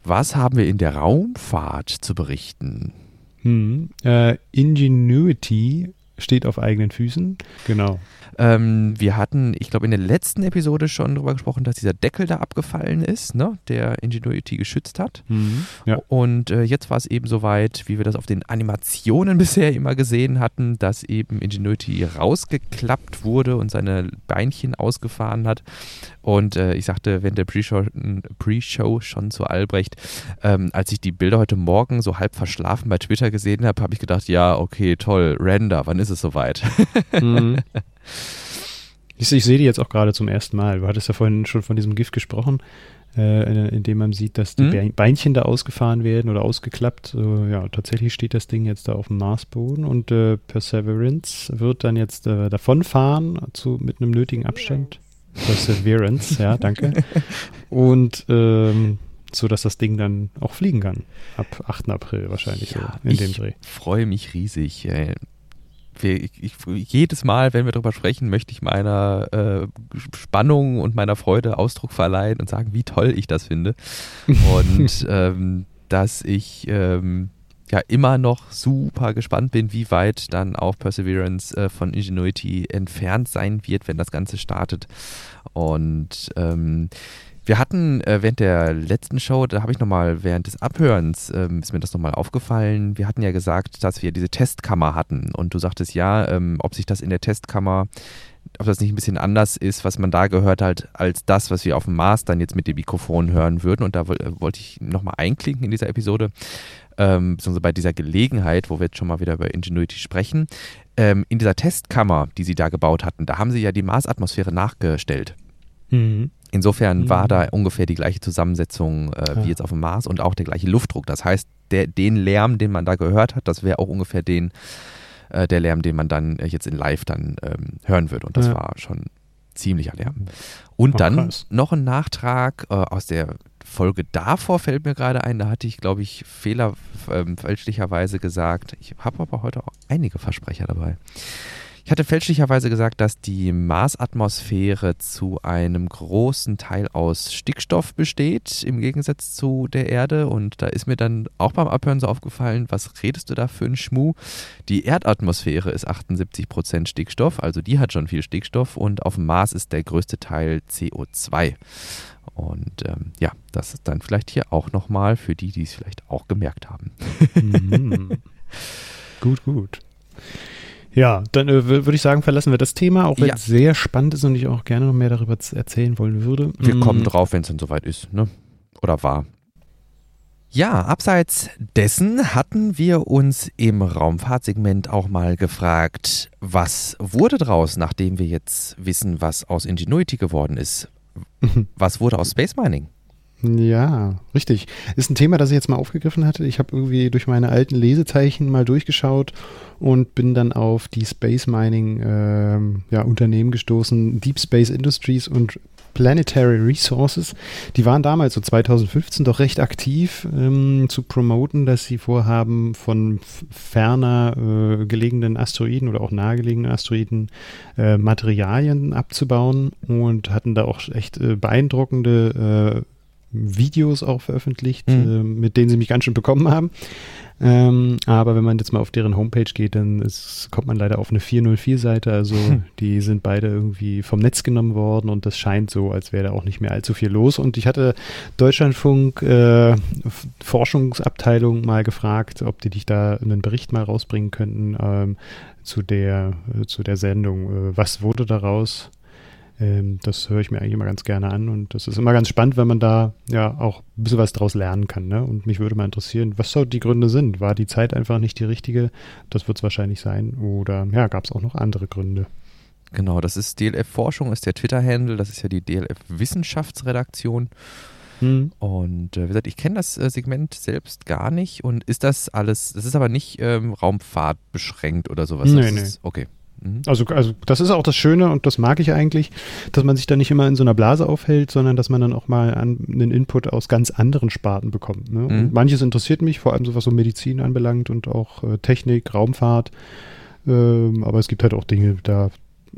Was haben wir in der Raumfahrt zu berichten? Hm, äh, Ingenuity steht auf eigenen Füßen. Genau. Ähm, wir hatten, ich glaube, in der letzten Episode schon darüber gesprochen, dass dieser Deckel da abgefallen ist, ne, der Ingenuity geschützt hat. Mhm, ja. Und äh, jetzt war es eben soweit, wie wir das auf den Animationen bisher immer gesehen hatten, dass eben Ingenuity rausgeklappt wurde und seine Beinchen ausgefahren hat. Und äh, ich sagte, wenn der Pre-Show Pre schon zu Albrecht, ähm, als ich die Bilder heute Morgen so halb verschlafen bei Twitter gesehen habe, habe ich gedacht, ja, okay, toll, Render, wann ist es soweit? Mhm. Ich, ich sehe die jetzt auch gerade zum ersten Mal. Du hattest ja vorhin schon von diesem Gift gesprochen. äh, indem man sieht, dass die Mhm. Beinchen da ausgefahren werden oder ausgeklappt. Äh, ja, tatsächlich steht das Ding jetzt da auf dem Marsboden und äh, Perseverance wird dann jetzt äh, davonfahren zu, mit einem nötigen Abstand. Perseverance, ja, danke. Und ähm, so, dass das Ding dann auch fliegen kann. Ab 8. April wahrscheinlich Ja, so in dem ich Dreh. freue mich riesig. Äh, wir, ich, ich, jedes Mal, wenn wir darüber sprechen, möchte ich meiner äh, Spannung und meiner Freude Ausdruck verleihen und sagen, wie toll ich das finde. Und ähm, dass ich ähm, ja immer noch super gespannt bin, wie weit dann auch Perseverance äh, von Ingenuity entfernt sein wird, wenn das Ganze startet. Und ähm, wir hatten äh, während der letzten Show, da habe ich nochmal während des Abhörens, ähm, ist mir das nochmal aufgefallen, wir hatten ja gesagt, dass wir diese Testkammer hatten und du sagtest ja, ähm, ob sich das in der Testkammer, ob das nicht ein bisschen anders ist, was man da gehört hat, als das, was wir auf dem Mars dann jetzt mit dem Mikrofon hören würden und da äh, wollte ich nochmal einklinken in dieser Episode, ähm, beziehungsweise bei dieser Gelegenheit, wo wir jetzt schon mal wieder über Ingenuity sprechen. Ähm, in dieser Testkammer, die sie da gebaut hatten, da haben sie ja die Marsatmosphäre nachgestellt. Mhm. Insofern Mhm. war da ungefähr die gleiche Zusammensetzung äh, Ja. wie jetzt auf dem Mars und auch der gleiche Luftdruck. Das heißt, der, den Lärm, den man da gehört hat, das wäre auch ungefähr den, äh, der Lärm, den man dann äh, jetzt in Live dann ähm, hören würde. Und das Ja. war schon ziemlicher Lärm. Und Oh, dann krass. noch ein Nachtrag äh, aus der Folge davor fällt mir gerade ein, da hatte ich, glaube ich, fehler, ähm, fälschlicherweise gesagt, ich habe aber heute auch einige Versprecher dabei. Ich hatte fälschlicherweise gesagt, dass die Marsatmosphäre zu einem großen Teil aus Stickstoff besteht, im Gegensatz zu der Erde. Und da ist mir dann auch beim Abhören so aufgefallen, was redest du da für einen Schmuh? Die Erdatmosphäre ist 78% Stickstoff, also die hat schon viel Stickstoff. Und auf dem Mars ist der größte Teil CO2. Und ähm, ja, das ist dann vielleicht hier auch nochmal für die, die es vielleicht auch gemerkt haben. Mhm. gut, gut. Ja, dann äh, würde ich sagen, verlassen wir das Thema, auch wenn Ja. es sehr spannend ist und ich auch gerne noch mehr darüber erzählen wollen würde. Wir Mm, kommen drauf, wenn es dann soweit ist, ne? Oder war. Ja, abseits dessen hatten wir uns im Raumfahrtsegment auch mal gefragt, was wurde draus, nachdem wir jetzt wissen, was aus Ingenuity geworden ist? Was wurde aus Space Mining? Ja, richtig. Ist ein Thema, das ich jetzt mal aufgegriffen hatte. Ich habe irgendwie durch meine alten Lesezeichen mal durchgeschaut und bin dann auf die Space Mining ähm, ja, Unternehmen gestoßen, Deep Space Industries und Planetary Resources. Die waren damals, so 2015, doch recht aktiv ähm, zu promoten, dass sie vorhaben, von ferner äh, gelegenen Asteroiden oder auch nahegelegenen Asteroiden äh, Materialien abzubauen und hatten da auch echt äh, beeindruckende äh, Videos auch veröffentlicht, Mhm. äh, mit denen sie mich ganz schön bekommen haben. Ähm, aber wenn man jetzt mal auf deren Homepage geht, dann ist, kommt man leider auf eine 404-Seite. Also Hm. die sind beide irgendwie vom Netz genommen worden und das scheint so, als wäre da auch nicht mehr allzu viel los. Und ich hatte Deutschlandfunk äh, Forschungsabteilung mal gefragt, ob die dich da einen Bericht mal rausbringen könnten ähm, zu der äh, zu der Sendung. Äh, was wurde daraus? Ähm, das höre ich mir eigentlich immer ganz gerne an und das ist immer ganz spannend, wenn man da ja auch ein bisschen was draus lernen kann. Ne? Und mich würde mal interessieren, was so die Gründe sind. War die Zeit einfach nicht die richtige? Das wird es wahrscheinlich sein. Oder ja, gab es auch noch andere Gründe? Genau, das ist DLF Forschung, ist der Twitter-Handle, das ist ja die DLF Wissenschaftsredaktion. Hm. Und äh, wie gesagt, ich kenne das äh, Segment selbst gar nicht. Und ist das alles, das ist aber nicht ähm, Raumfahrt beschränkt oder sowas? Nee, das nee. Ist, okay. Mhm. Also, also das ist auch das Schöne und das mag ich eigentlich, dass man sich da nicht immer in so einer Blase aufhält, sondern dass man dann auch mal an, einen Input aus ganz anderen Sparten bekommt. Ne? Mhm. Manches interessiert mich, vor allem so was so Medizin anbelangt und auch äh, Technik, Raumfahrt. Ähm, aber es gibt halt auch Dinge, da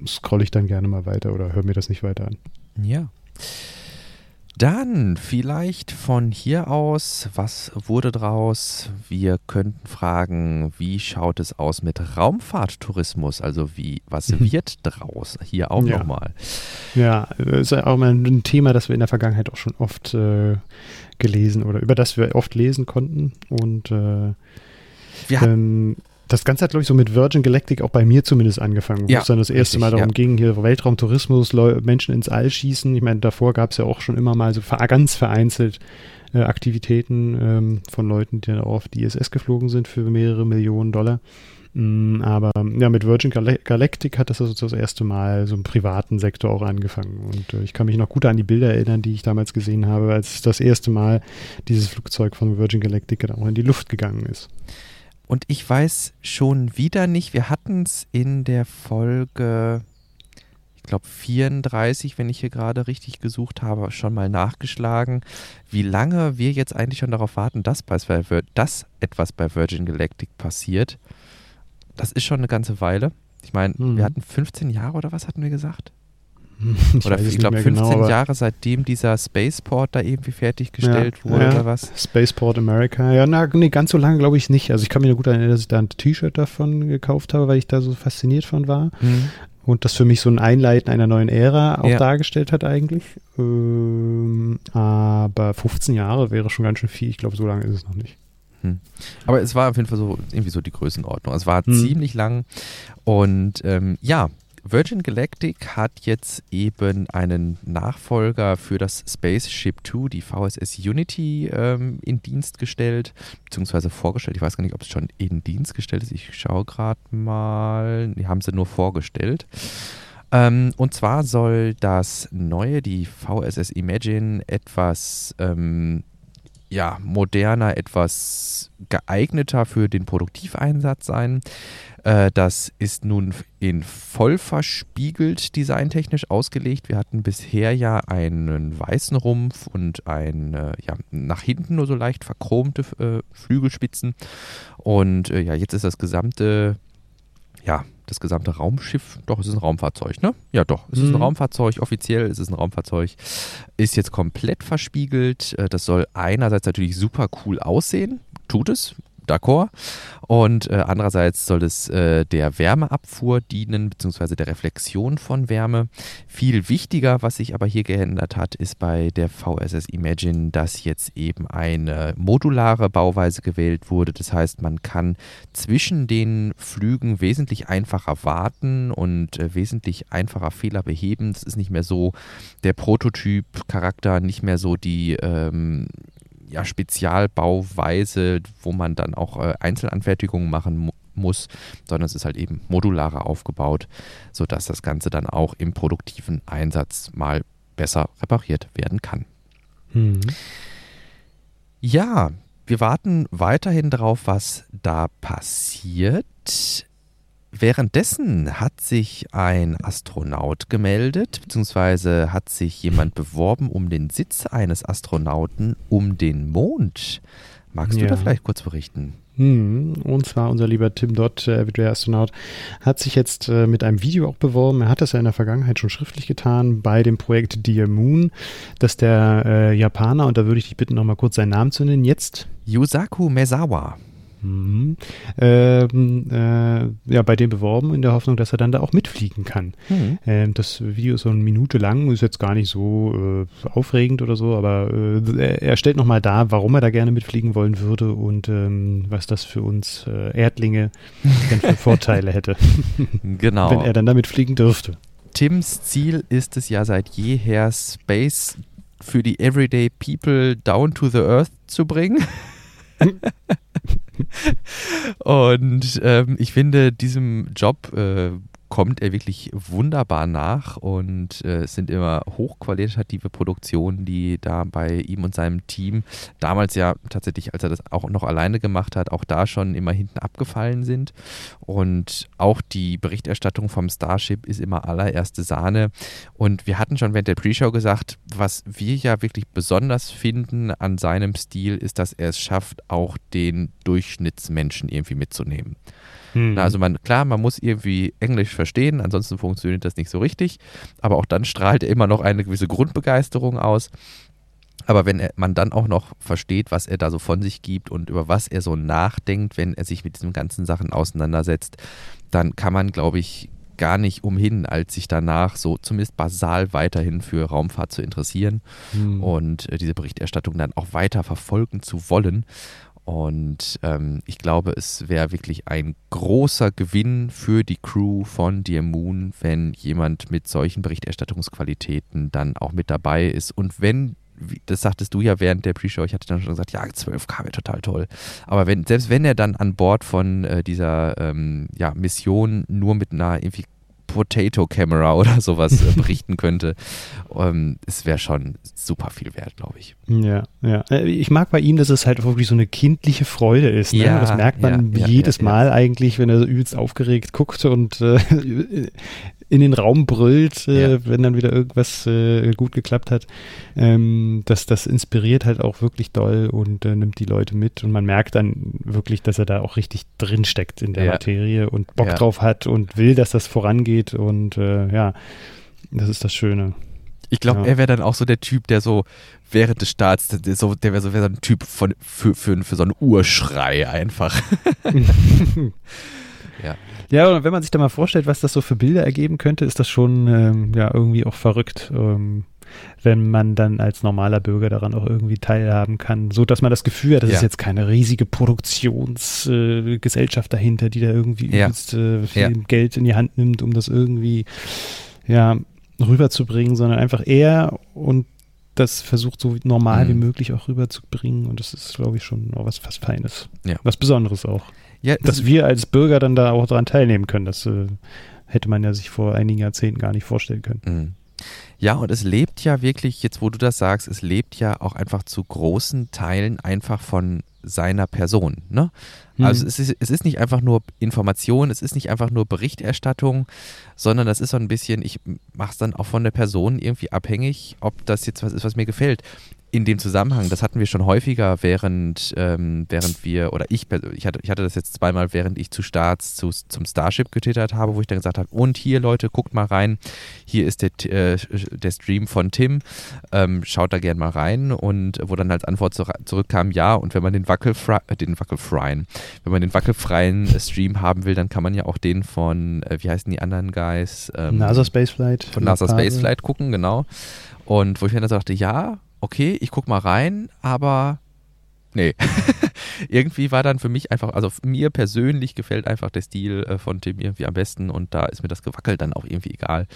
scrolle ich dann gerne mal weiter oder höre mir das nicht weiter an. Ja. Dann vielleicht von hier aus, was wurde draus? Wir könnten fragen, wie schaut es aus mit Raumfahrttourismus? Also wie, was Mhm. wird draus? Hier auch Ja. nochmal. Ja, ist ja auch mal ein Thema, das wir in der Vergangenheit auch schon oft äh, gelesen oder über das wir oft lesen konnten. Und äh, Wir hatten, ähm, das Ganze hat, glaube ich, so mit Virgin Galactic auch bei mir zumindest angefangen, wo Ja, es dann das erste richtig, Mal darum ja. ging, hier Weltraumtourismus, Leu Menschen ins All schießen. Ich meine, davor gab es ja auch schon immer mal so ganz vereinzelt äh, Aktivitäten ähm, von Leuten, die dann auf die ISS geflogen sind für mehrere Millionen Dollar. Mm, aber ja, mit Virgin Gal Galactic hat das also das erste Mal so im privaten Sektor auch angefangen. Und äh, ich kann mich noch gut an die Bilder erinnern, die ich damals gesehen habe, als das erste Mal dieses Flugzeug von Virgin Galactic dann auch in die Luft gegangen ist. Und ich weiß schon wieder nicht, wir hatten es in der Folge, ich glaube 34, wenn ich hier gerade richtig gesucht habe, schon mal nachgeschlagen, wie lange wir jetzt eigentlich schon darauf warten, dass, bei, dass etwas bei Virgin Galactic passiert. Das ist schon eine ganze Weile. Ich meine, mhm. wir hatten 15 Jahre oder was hatten wir gesagt? Ich oder ich glaube 15 genau, Jahre seitdem dieser Spaceport da irgendwie fertiggestellt ja, wurde ja, oder was? Spaceport America. Ja, na, nee, ganz so lange glaube ich nicht. Also ich kann mich nur gut erinnern, dass ich da ein T-Shirt davon gekauft habe, weil ich da so fasziniert von war. Mhm. Und das für mich so ein Einleiten einer neuen Ära auch ja. dargestellt hat eigentlich. Ähm, aber 15 Jahre wäre schon ganz schön viel. Ich glaube, so lange ist es noch nicht. Hm. Aber es war auf jeden Fall so irgendwie so die Größenordnung. Es war hm. ziemlich lang und ähm, ja, Virgin Galactic hat jetzt eben einen Nachfolger für das Spaceship 2, die VSS Unity, ähm, in Dienst gestellt, beziehungsweise vorgestellt. Ich weiß gar nicht, ob es schon in Dienst gestellt ist. Ich schaue gerade mal. Die haben sie nur vorgestellt. Ähm, und zwar soll das neue, die VSS Imagine, etwas ähm, ja, moderner, etwas geeigneter für den Produktiveinsatz sein. Äh, das ist nun in voll verspiegelt designtechnisch ausgelegt. Wir hatten bisher ja einen weißen Rumpf und ein ja, nach hinten nur so leicht verchromte äh, Flügelspitzen. Und äh, ja, jetzt ist das gesamte ja, das gesamte Raumschiff, doch, es ist ein Raumfahrzeug, ne? Ja, doch, es ist ein mhm. Raumfahrzeug, offiziell ist es ein Raumfahrzeug, ist jetzt komplett verspiegelt. Äh, das soll einerseits natürlich super cool aussehen, tut es, d'accord. Und äh, andererseits soll es äh, der Wärmeabfuhr dienen, beziehungsweise der Reflexion von Wärme. Viel wichtiger, was sich aber hier geändert hat, ist bei der VSS Imagine, dass jetzt eben eine modulare Bauweise gewählt wurde. Das heißt, man kann zwischen den Flügen wesentlich einfacher warten und äh, wesentlich einfacher Fehler beheben. Es ist nicht mehr so der Prototyp-Charakter, nicht mehr so die ähm, ja, Spezialbauweise, wo man dann auch äh, Einzelanfertigungen machen mu muss, sondern es ist halt eben modularer aufgebaut, sodass das Ganze dann auch im produktiven Einsatz mal besser repariert werden kann. Mhm. Ja, wir warten weiterhin darauf, was da passiert. Währenddessen hat sich ein Astronaut gemeldet, beziehungsweise hat sich jemand beworben um den Sitz eines Astronauten um den Mond. Magst ja. du da vielleicht kurz berichten? Hm, und zwar unser lieber Tim Dott, äh, der Astronaut, hat sich jetzt äh, mit einem Video auch beworben. Er hat das ja in der Vergangenheit schon schriftlich getan bei dem Projekt Dear Moon, das der äh, Japaner, und da würde ich dich bitten, nochmal kurz seinen Namen zu nennen, jetzt. Yusaku Mezawa. Mhm. Ähm, äh, ja, bei dem beworben in der Hoffnung, dass er dann da auch mitfliegen kann. Mhm. Ähm, das Video ist so eine Minute lang, ist jetzt gar nicht so äh, aufregend oder so, aber äh, er stellt nochmal dar, warum er da gerne mitfliegen wollen würde und ähm, was das für uns äh, Erdlinge denn für Vorteile hätte. genau. Wenn er dann damit fliegen dürfte. Tims Ziel ist es ja seit jeher, Space für die Everyday People down to the Earth zu bringen. und ähm, ich finde, diesem Job äh, kommt er wirklich wunderbar nach und äh, es sind immer hochqualitative Produktionen, die da bei ihm und seinem Team damals ja tatsächlich, als er das auch noch alleine gemacht hat, auch da schon immer hinten abgefallen sind. Und auch die Berichterstattung vom Starship ist immer allererste Sahne. Und wir hatten schon während der Pre-Show gesagt, was wir ja wirklich besonders finden an seinem Stil, ist, dass er es schafft, auch den Durchschnittsmenschen irgendwie mitzunehmen. Mhm. also man, klar, man muss irgendwie Englisch verstehen, ansonsten funktioniert das nicht so richtig. Aber auch dann strahlt er immer noch eine gewisse Grundbegeisterung aus. Aber wenn er, man dann auch noch versteht, was er da so von sich gibt und über was er so nachdenkt, wenn er sich mit diesen ganzen Sachen auseinandersetzt, dann kann man, glaube ich, gar nicht umhin, als sich danach so zumindest basal weiterhin für Raumfahrt zu interessieren mhm. und äh, diese Berichterstattung dann auch weiter verfolgen zu wollen. Und ähm, ich glaube, es wäre wirklich ein großer Gewinn für die Crew von Dear Moon, wenn jemand mit solchen Berichterstattungsqualitäten dann auch mit dabei ist. Und wenn das sagtest du ja während der Pre-Show, ich hatte dann schon gesagt, ja, 12K wäre total toll. Aber wenn, selbst wenn er dann an Bord von äh, dieser ähm, ja, Mission nur mit einer irgendwie Potato Camera oder sowas äh, berichten könnte. Ähm, es wäre schon super viel wert, glaube ich. Ja, ja. Äh, ich mag bei ihm, dass es halt wirklich so eine kindliche Freude ist. Ne? Ja, das merkt man ja, jedes ja, Mal eigentlich, wenn er so übelst aufgeregt guckt und äh, in den Raum brüllt, äh, wenn dann wieder irgendwas äh, gut geklappt hat. Ähm, das, das inspiriert halt auch wirklich doll und äh, nimmt die Leute mit und man merkt dann wirklich, dass er da auch richtig drin steckt in der. Materie und Bock drauf hat und will, dass das vorangeht und äh, ja, das ist das Schöne. Ich glaube, er wäre dann auch so der Typ, der so während des Starts, der, so, der wäre so, wär so ein Typ von, für, für, für so einen Urschrei einfach. ja. Ja, und wenn man sich da mal vorstellt, was das so für Bilder ergeben könnte, ist das schon ähm, ja irgendwie auch verrückt. Ähm, wenn man dann als normaler Bürger daran auch irgendwie teilhaben kann, so dass man das Gefühl hat, das ja. ist jetzt keine riesige Produktionsgesellschaft äh, dahinter, die da irgendwie ja. übelst, äh, viel ja. Geld in die Hand nimmt, um das irgendwie ja rüberzubringen, sondern einfach er und das versucht so normal mhm. wie möglich auch rüberzubringen und das ist, glaube ich, schon auch was fast Feines. Ja. Was Besonderes auch. Ja, dass wir als Bürger dann da auch daran teilnehmen können. Das äh, hätte man ja sich vor einigen Jahrzehnten gar nicht vorstellen können. Mhm. Ja, und es lebt ja wirklich, jetzt wo du das sagst, es lebt ja auch einfach zu großen Teilen einfach von seiner Person. Ne? Mhm. Also es ist, es ist nicht einfach nur Information, es ist nicht einfach nur Berichterstattung, sondern das ist so ein bisschen, ich mache es dann auch von der Person irgendwie abhängig, ob das jetzt was ist, was mir gefällt in dem Zusammenhang, das hatten wir schon häufiger, während, ähm, während wir, oder ich, ich hatte, ich hatte das jetzt zweimal, während ich zu Starts zu, zum Starship getwittert habe, wo ich dann gesagt habe, und hier Leute, guckt mal rein, hier ist der, äh, der Stream von Tim, ähm, schaut da gerne mal rein und wo dann als Antwort zu, zurückkam, ja, und wenn man den wackelfreien, äh, den wackelfreien, wenn man den wackelfreien Stream haben will, dann kann man ja auch den von, äh, wie heißen die anderen Guys? Ähm, NASA Spaceflight. Von NASA Spaceflight gucken, genau. Und wo ich mir dann dachte, ja, okay, ich guck mal rein, aber nee. irgendwie war dann für mich einfach, also mir persönlich gefällt einfach der Stil äh, von Tim irgendwie am besten und da ist mir das Gewackel dann auch irgendwie egal.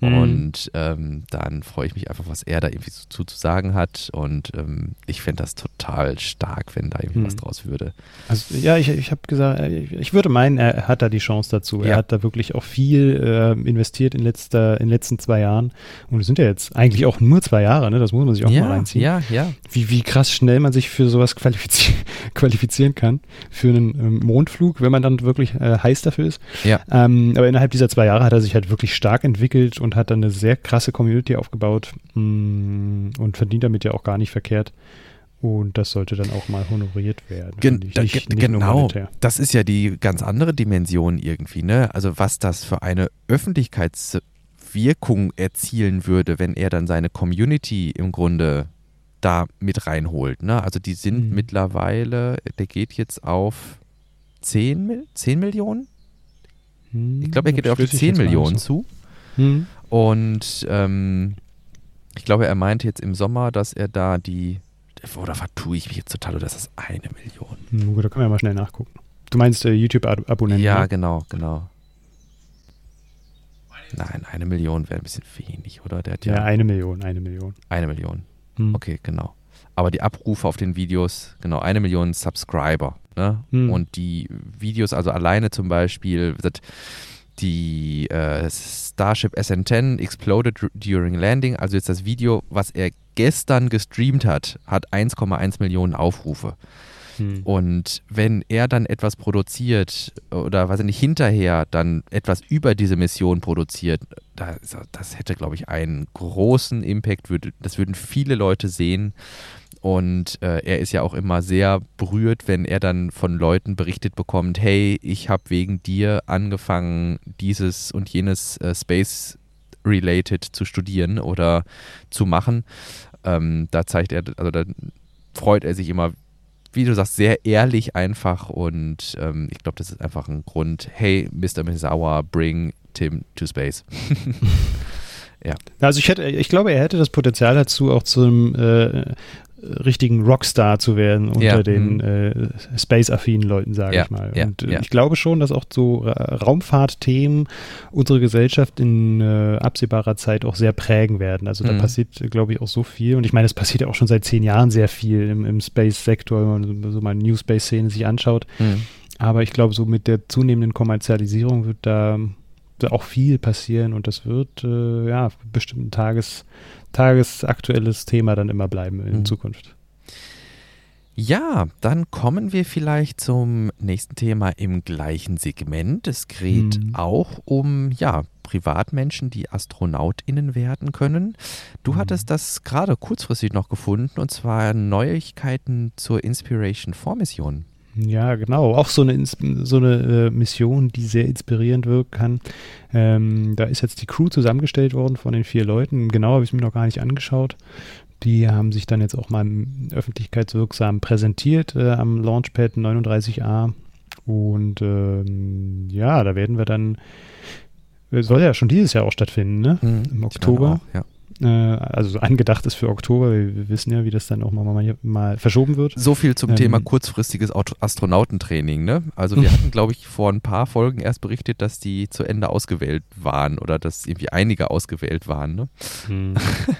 Mhm. Und ähm, dann freue ich mich einfach, was er da irgendwie zu, zu sagen hat und ähm, ich fände das total stark, wenn da irgendwie mhm. was draus würde. Also ja, ich, ich habe gesagt, äh, ich würde meinen, er hat da die Chance dazu. Ja. Er hat da wirklich auch viel äh, investiert in, letzter, in den letzten zwei Jahren und es sind ja jetzt eigentlich auch nur zwei Jahre, ne? das muss man sich auch ja, mal reinziehen. Ja, ja. Wie, wie krass schnell man sich für sowas qualifiziert qualifizieren kann für einen ähm, Mondflug, wenn man dann wirklich äh, heiß dafür ist. Ja. Ähm, aber innerhalb dieser zwei Jahre hat er sich halt wirklich stark entwickelt und hat dann eine sehr krasse Community aufgebaut mh, mm, und verdient damit ja auch gar nicht verkehrt. Und das sollte dann auch mal honoriert werden. Gen ich, nicht, nicht genau. Das ist ja die ganz andere Dimension irgendwie, ne? Also was das für eine Öffentlichkeitswirkung erzielen würde, wenn er dann seine Community im Grunde da mit reinholt. Ne? Also die sind mhm. mittlerweile, der geht jetzt auf 10, 10 Millionen? Mhm, ich glaube, er geht auf die 10 Millionen so. zu. Mhm. Und ähm, ich glaube, er meinte jetzt im Sommer, dass er da die, oder vertue ich mich jetzt total, oder ist das eine Million? Gut, da können wir mal schnell nachgucken. Du meinst äh, YouTube-Abonnenten? Ja, ne? genau, genau. Nein, eine Million wäre ein bisschen wenig, oder? Der ja, ja, eine Million, eine Million. Eine Million. Hm. Okay, genau. Aber die Abrufe auf den Videos, genau, eine Million Subscriber. Ne? Hm. Und die Videos, also alleine zum Beispiel, die äh, Starship SN10 exploded during landing, also jetzt das Video, was er gestern gestreamt hat, hat 1,1 Millionen Aufrufe. Hm. Und wenn er dann etwas produziert oder was nicht hinterher dann etwas über diese Mission produziert, das, das hätte, glaube ich, einen großen Impact. Das würden viele Leute sehen. Und äh, er ist ja auch immer sehr berührt, wenn er dann von Leuten berichtet bekommt, hey, ich habe wegen dir angefangen, dieses und jenes äh, Space related zu studieren oder zu machen. Ähm, da zeigt er, also da freut er sich immer, wie du sagst, sehr ehrlich einfach und ähm, ich glaube, das ist einfach ein Grund, hey, Mr. Misawa, bring Tim to space. ja. Also ich hätte, ich glaube, er hätte das Potenzial dazu, auch zum äh, richtigen Rockstar zu werden unter Ja, den mhm. äh, Space-affinen Leuten, sage Ja, ich mal. ja, und äh, ich glaube schon, dass auch so Ra Raumfahrtthemen unsere Gesellschaft in äh, absehbarer Zeit auch sehr prägen werden. Also da Mhm. passiert, äh, glaube ich, auch so viel. Und ich meine, es passiert ja auch schon seit zehn Jahren sehr viel im, im Space-Sektor, wenn man so mal New Space-Szene sich anschaut. Mhm. Aber ich glaube, so mit der zunehmenden Kommerzialisierung wird da, auch viel passieren und das wird äh, ja bestimmt ein Tages, tagesaktuelles Thema dann immer bleiben in Mhm. Zukunft. Ja, dann kommen wir vielleicht zum nächsten Thema im gleichen Segment. Es geht Mhm. auch um ja, Privatmenschen, die AstronautInnen werden können. Du Mhm. hattest das gerade kurzfristig noch gefunden und zwar Neuigkeiten zur Inspiration 4 Mission. Ja, genau. Auch so eine, so eine äh, Mission, die sehr inspirierend wirken kann. Ähm, da ist jetzt die Crew zusammengestellt worden von den vier Leuten. Genau habe ich es mir noch gar nicht angeschaut. Die haben sich dann jetzt auch mal öffentlichkeitswirksam präsentiert äh, am Launchpad 39a. Und ähm, ja, da werden wir dann, äh, soll ja schon dieses Jahr auch stattfinden, ne? Im Ich meine Oktober. Auch, ja. Äh, also angedacht ist für Oktober. Wir, wir wissen ja, wie das dann auch mal, mal, mal verschoben wird. So viel zum Ähm, Thema kurzfristiges Astronautentraining. Ne? Also wir hatten, glaube ich, vor ein paar Folgen erst berichtet, dass die zu Ende ausgewählt waren oder dass irgendwie einige ausgewählt waren. Ne? Hm,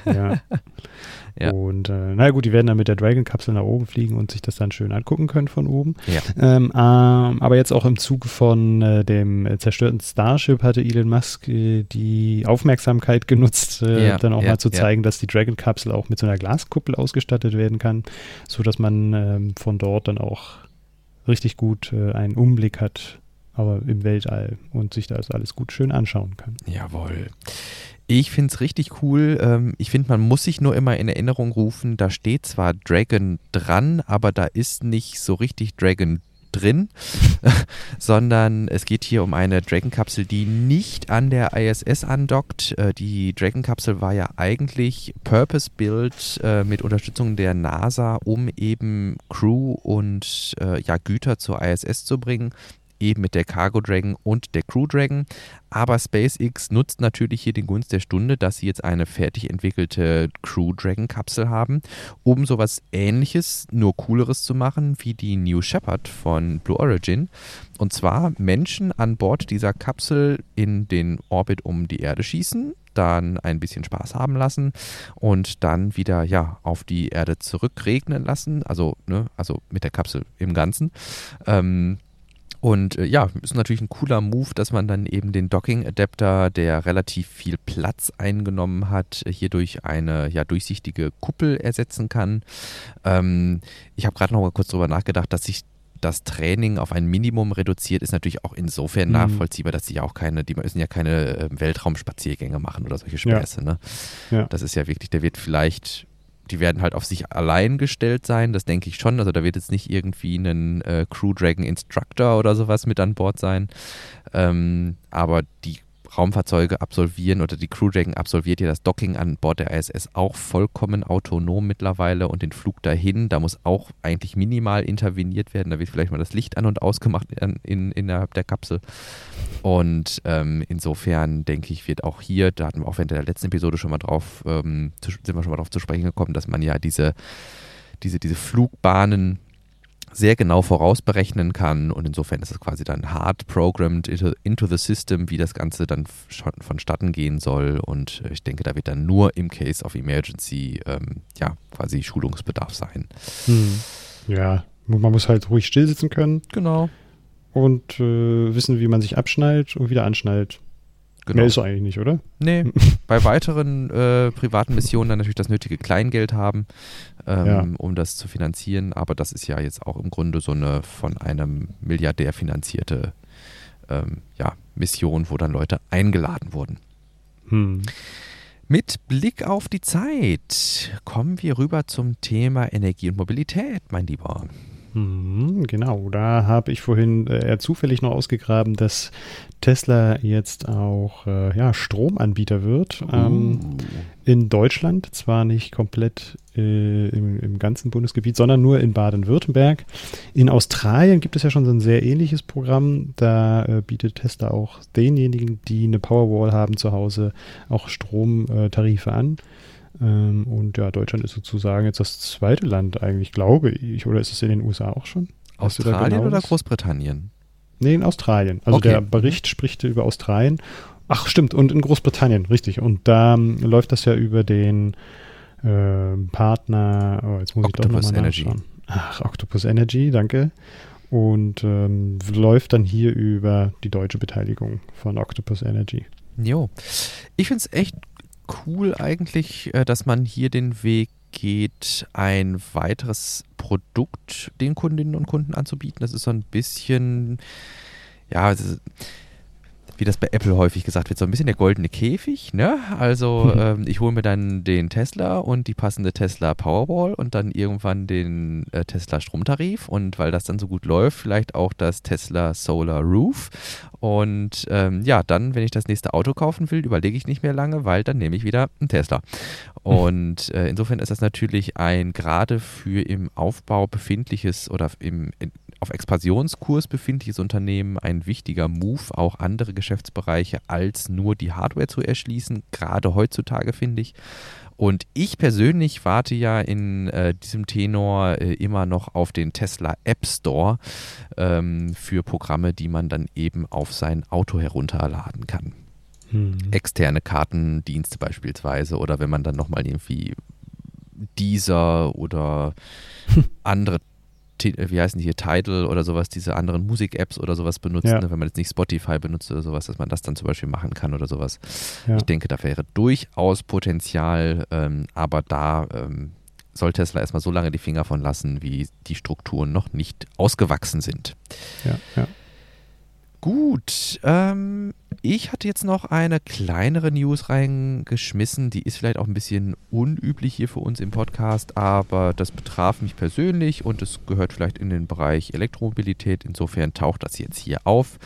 ja. Ja. Und äh, na gut, die werden dann mit der Dragon-Kapsel nach oben fliegen und sich das dann schön angucken können von oben. Ja. Ähm, ähm, aber jetzt auch im Zuge von äh, dem äh, zerstörten Starship hatte Elon Musk äh, die Aufmerksamkeit genutzt, äh, Ja, dann auch mal zu zeigen, dass die Dragon-Kapsel auch mit so einer Glaskuppel ausgestattet werden kann, sodass man ähm, von dort dann auch richtig gut äh, einen Umblick hat, aber im Weltall und sich das alles gut schön anschauen kann. Jawohl. Ich finde es richtig cool. Ähm, ich finde, man muss sich nur immer in Erinnerung rufen, da steht zwar Dragon dran, aber da ist nicht so richtig Dragon drin, sondern es geht hier um eine Dragon-Kapsel, die nicht an der ISS andockt. Äh, die Dragon-Kapsel war ja eigentlich Purpose-Built äh, mit Unterstützung der NASA, um eben Crew und äh, ja, Güter zur ISS zu bringen eben mit der Cargo Dragon und der Crew Dragon. Aber SpaceX nutzt natürlich hier den Gunst der Stunde, dass sie jetzt eine fertig entwickelte Crew Dragon Kapsel haben, um sowas ähnliches, nur cooleres zu machen wie die New Shepard von Blue Origin. Und zwar Menschen an Bord dieser Kapsel in den Orbit um die Erde schießen, dann ein bisschen Spaß haben lassen und dann wieder ja auf die Erde zurückregnen lassen, also ne, also mit der Kapsel im Ganzen. Ähm, und äh, ja, ist natürlich ein cooler Move, dass man dann eben den Docking-Adapter, der relativ viel Platz eingenommen hat, hier durch eine ja, durchsichtige Kuppel ersetzen kann. Ähm, ich habe gerade noch mal kurz drüber nachgedacht, dass sich das Training auf ein Minimum reduziert, ist natürlich auch insofern Mhm. nachvollziehbar, dass sie ja auch keine, die müssen ja keine äh, Weltraumspaziergänge machen oder solche Ja. Späße. Ne? Ja. Das ist ja wirklich, der wird vielleicht, die werden halt auf sich allein gestellt sein, das denke ich schon. Also da wird jetzt nicht irgendwie ein äh, Crew Dragon Instructor oder sowas mit an Bord sein. Ähm, aber die Raumfahrzeuge absolvieren oder die Crew Dragon absolviert ja das Docking an Bord der ISS auch vollkommen autonom mittlerweile und den Flug dahin, da muss auch eigentlich minimal interveniert werden. Da wird vielleicht mal das Licht an und ausgemacht in, in, innerhalb der Kapsel. Und ähm, insofern denke ich, wird auch hier, da hatten wir auch während der letzten Episode schon mal drauf, ähm, sind wir schon mal drauf zu sprechen gekommen, dass man ja diese, diese, diese Flugbahnen sehr genau vorausberechnen kann und insofern ist es quasi dann hard programmed into, into the system, wie das Ganze dann schon vonstatten gehen soll und äh, ich denke, da wird dann nur im Case of Emergency ähm, ja quasi Schulungsbedarf sein. Hm. Ja, man muss halt ruhig still sitzen können Genau. und äh, wissen, wie man sich abschnallt und wieder anschnallt. Genau. Mehr ist eigentlich nicht, oder? Nee, bei weiteren äh, privaten Missionen dann natürlich das nötige Kleingeld haben, ähm, Ja. um das zu finanzieren. Aber das ist ja jetzt auch im Grunde so eine von einem Milliardär finanzierte ähm, ja, Mission, wo dann Leute eingeladen wurden. Hm. Mit Blick auf die Zeit kommen wir rüber zum Thema Energie und Mobilität, mein Lieber. Mhm, genau, da habe ich vorhin äh, eher zufällig noch ausgegraben, dass Tesla jetzt auch äh, ja, Stromanbieter wird. Ähm, Uh. in Deutschland, zwar nicht komplett äh, im, im ganzen Bundesgebiet, sondern nur in Baden-Württemberg. In Australien gibt es ja schon so ein sehr ähnliches Programm. Da äh, bietet Tesla auch denjenigen, die eine Powerwall haben zu Hause, auch Stromtarife an. Ähm, und ja, Deutschland ist sozusagen jetzt das zweite Land eigentlich, glaube ich. Oder ist es in den USA auch schon? Australien oder Großbritannien? Nee, in Australien. Also okay. der Bericht spricht über Australien. Ach, stimmt. Und in Großbritannien, richtig. Und da ähm, läuft das ja über den äh, Partner, oh, jetzt muss Octopus ich doch nochmal nachschauen. Ach, Octopus Energy, danke. Und ähm, läuft dann hier über die deutsche Beteiligung von Octopus Energy. Jo. Ich finde es echt cool eigentlich, äh, dass man hier den Weg geht, ein weiteres Produkt den Kundinnen und Kunden anzubieten. Das ist so ein bisschen, ja, wie das bei Apple häufig gesagt wird, so ein bisschen der goldene Käfig. Ne? Also mhm. ähm, ich hole mir dann den Tesla und die passende Tesla Powerball und dann irgendwann den äh, Tesla Stromtarif und weil das dann so gut läuft, vielleicht auch das Tesla Solar Roof. Und ähm, ja, dann, wenn ich das nächste Auto kaufen will, überlege ich nicht mehr lange, weil dann nehme ich wieder einen Tesla. Und äh, insofern ist das natürlich ein gerade für im Aufbau befindliches oder im, in, auf Expansionskurs befindliches Unternehmen ein wichtiger Move, auch andere Geschäftsbereiche als nur die Hardware zu erschließen, gerade heutzutage finde ich. Und ich persönlich warte ja in äh, diesem Tenor äh, immer noch auf den Tesla App Store ähm, für Programme, die man dann eben auf sein Auto herunterladen kann. Hm. Externe Kartendienste beispielsweise oder wenn man dann nochmal irgendwie dieser oder andere wie heißen die hier, Tidal oder sowas, diese anderen Musik-Apps oder sowas benutzt, ja. ne, wenn man jetzt nicht Spotify benutzt oder sowas, dass man das dann zum Beispiel machen kann oder sowas. Ja. Ich denke, da wäre durchaus Potenzial, ähm, aber da ähm, soll Tesla erstmal so lange die Finger von lassen, wie die Strukturen noch nicht ausgewachsen sind. Ja, ja. Gut, ähm, ich hatte jetzt noch eine kleinere News reingeschmissen, die ist vielleicht auch ein bisschen unüblich hier für uns im Podcast, aber das betraf mich persönlich und es gehört vielleicht in den Bereich Elektromobilität. Insofern taucht das jetzt hier auf.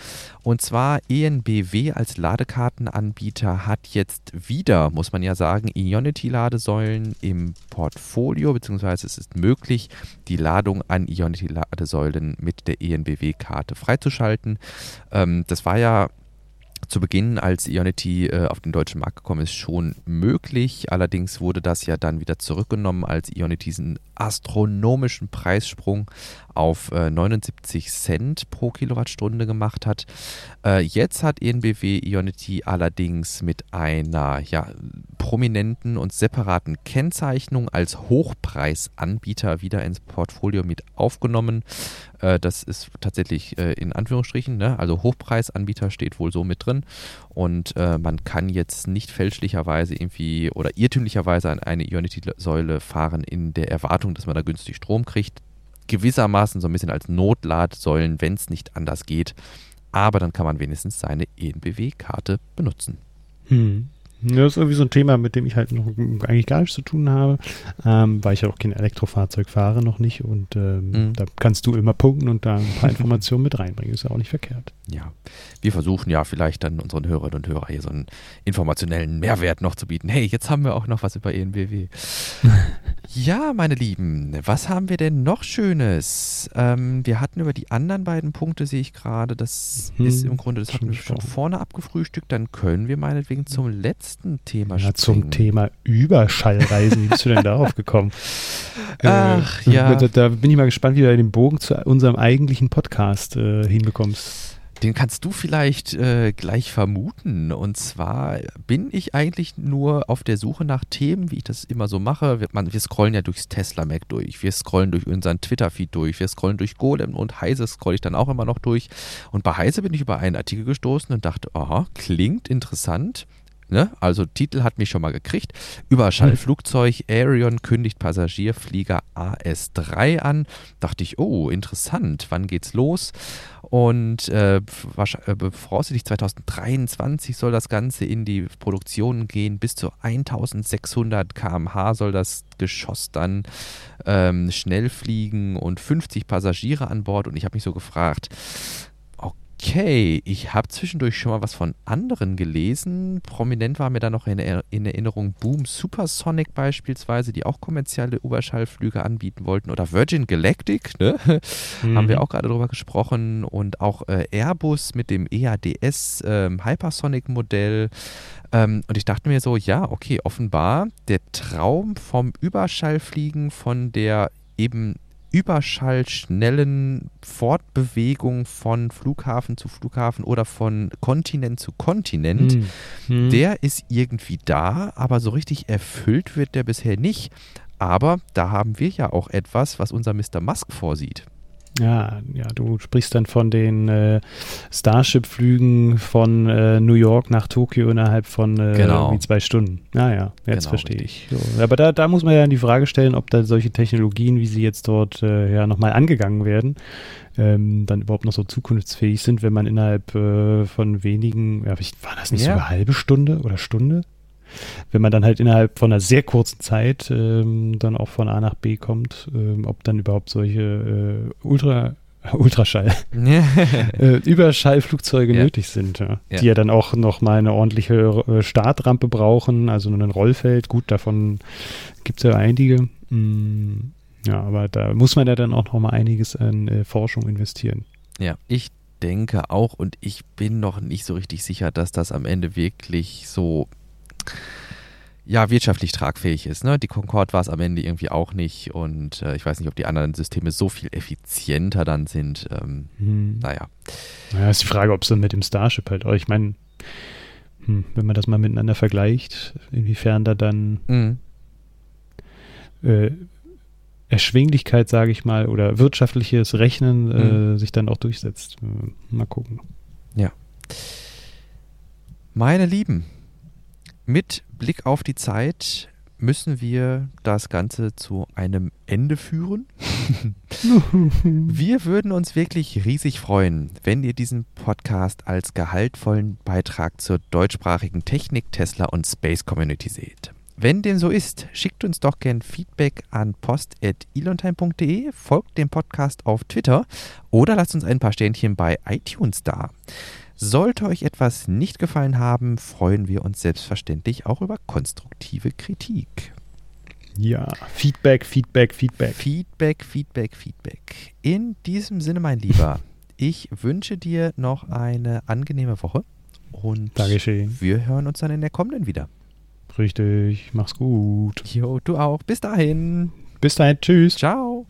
Und zwar ENBW als Ladekartenanbieter hat jetzt wieder, muss man ja sagen, Ionity-Ladesäulen im Portfolio, beziehungsweise es ist möglich, die Ladung an Ionity-Ladesäulen mit der ENBW-Karte freizuschalten. Ähm, das war ja zu Beginn, als Ionity äh, auf den deutschen Markt gekommen ist, schon möglich. Allerdings wurde das ja dann wieder zurückgenommen, als Ionity diesen astronomischen Preissprung auf äh, 79 Cent pro Kilowattstunde gemacht hat. Äh, jetzt hat ENBW Ionity allerdings mit einer ja, prominenten und separaten Kennzeichnung als Hochpreisanbieter wieder ins Portfolio mit aufgenommen. Äh, das ist tatsächlich äh, in Anführungsstrichen, ne? also Hochpreisanbieter steht wohl so mit drin und äh, man kann jetzt nicht fälschlicherweise irgendwie oder irrtümlicherweise an eine Ionity-Säule fahren in der Erwartung, dass man da günstig Strom kriegt gewissermaßen so ein bisschen als Notladsäulen, wenn es nicht anders geht. Aber dann kann man wenigstens seine ENBW-Karte benutzen. Hm. Das ist irgendwie so ein Thema, mit dem ich halt noch eigentlich gar nichts zu tun habe, ähm, weil ich ja auch kein Elektrofahrzeug fahre, noch nicht. Und ähm, mhm. da kannst du immer punkten und da ein paar Informationen mit reinbringen. Ist ja auch nicht verkehrt. Ja, wir versuchen ja vielleicht dann unseren Hörerinnen und Hörern hier so einen informationellen Mehrwert noch zu bieten. Hey, jetzt haben wir auch noch was über ENBW. ja, meine Lieben, was haben wir denn noch Schönes? Ähm, wir hatten über die anderen beiden Punkte, sehe ich gerade, das hm, ist im Grunde, das hatten wir schon vorne abgefrühstückt. Dann können wir meinetwegen zum letzten nächsten Thema ja, Zum Thema Überschallreisen. Wie bist du denn darauf gekommen? Ach, äh, ja. Da, da, bin ich mal gespannt, wie du den Bogen zu unserem eigentlichen Podcast äh, hinbekommst. Den kannst du vielleicht äh, gleich vermuten. Und zwar bin ich eigentlich nur auf der Suche nach Themen, wie ich das immer so mache. Wir, man, wir scrollen ja durchs Tesla Mac durch, wir scrollen durch unseren Twitter-Feed durch, wir scrollen durch Golem und Heise scroll ich dann auch immer noch durch. Und bei Heise bin ich über einen Artikel gestoßen und dachte, aha, klingt interessant. Ne? Also Titel hat mich schon mal gekriegt. Überschallflugzeug Aerion kündigt Passagierflieger AS3 an. Dachte ich, oh, interessant, wann geht's los? Und äh, äh voraussichtlich 2023 soll das Ganze in die Produktion gehen. Bis zu 1600 km/h soll das Geschoss dann ähm, schnell fliegen und 50 Passagiere an Bord. Und ich habe mich so gefragt, Okay, ich habe zwischendurch schon mal was von anderen gelesen. Prominent war mir da noch in, in, Erinnerung Boom Supersonic beispielsweise, die auch kommerzielle Überschallflüge anbieten wollten. Oder Virgin Galactic, ne? Mhm. haben wir auch gerade drüber gesprochen. Und auch äh, Airbus mit dem EADS äh, Hypersonic Modell. Ähm, und ich dachte mir so, ja, okay, offenbar der Traum vom Überschallfliegen, von der eben überschallschnellen Fortbewegung von Flughafen zu Flughafen oder von Kontinent zu Kontinent, hm. Hm. der ist irgendwie da, aber so richtig erfüllt wird der bisher nicht. Aber da haben wir ja auch etwas, was unser Mr. Musk vorsieht. Ja, ja, du sprichst dann von den äh, Starship-Flügen von äh, New York nach Tokio innerhalb von äh, genau. zwei Stunden. Ja, ja, jetzt genau, verstehe ich. So. Aber da, da muss man ja die Frage stellen, ob da solche Technologien, wie sie jetzt dort äh, ja nochmal angegangen werden, ähm, dann überhaupt noch so zukunftsfähig sind, wenn man innerhalb äh, von wenigen, ja, war das nicht ja. so eine halbe Stunde oder Stunde? Wenn man dann halt innerhalb von einer sehr kurzen Zeit ähm, dann auch von A nach B kommt, ähm, ob dann überhaupt solche äh, Ultra Ultraschall, äh, Überschallflugzeuge ja. nötig sind, ja. Ja. die ja dann auch noch mal eine ordentliche äh, Startrampe brauchen, also nur ein Rollfeld. Gut, davon gibt es ja einige. Mm, ja, aber da muss man ja dann auch noch mal einiges an äh, Forschung investieren. Ja, ich denke auch und ich bin noch nicht so richtig sicher, dass das am Ende wirklich so ja, wirtschaftlich tragfähig ist. Ne? Die Concorde war es am Ende irgendwie auch nicht und äh, ich weiß nicht, ob die anderen Systeme so viel effizienter dann sind. Ähm, hm. Naja. Naja, ist die Frage, ob es dann mit dem Starship halt, ich meine, hm, wenn man das mal miteinander vergleicht, inwiefern da dann mhm. äh, Erschwinglichkeit, sage ich mal, oder wirtschaftliches Rechnen äh, mhm. sich dann auch durchsetzt. Mal gucken. Ja. Meine Lieben, mit Blick auf die Zeit müssen wir das Ganze zu einem Ende führen. wir würden uns wirklich riesig freuen, wenn ihr diesen Podcast als gehaltvollen Beitrag zur deutschsprachigen Technik, Tesla und Space Community seht. Wenn dem so ist, schickt uns doch gern Feedback an post.elontime.de, folgt dem Podcast auf Twitter oder lasst uns ein paar Sternchen bei iTunes da. Sollte euch etwas nicht gefallen haben, freuen wir uns selbstverständlich auch über konstruktive Kritik. Ja, Feedback, Feedback, Feedback. Feedback, Feedback, Feedback. In diesem Sinne, mein Lieber, ich wünsche dir noch eine angenehme Woche und Dankeschön. wir hören uns dann in der kommenden wieder. Richtig, mach's gut. Jo, du auch. Bis dahin. Bis dahin, tschüss. Ciao.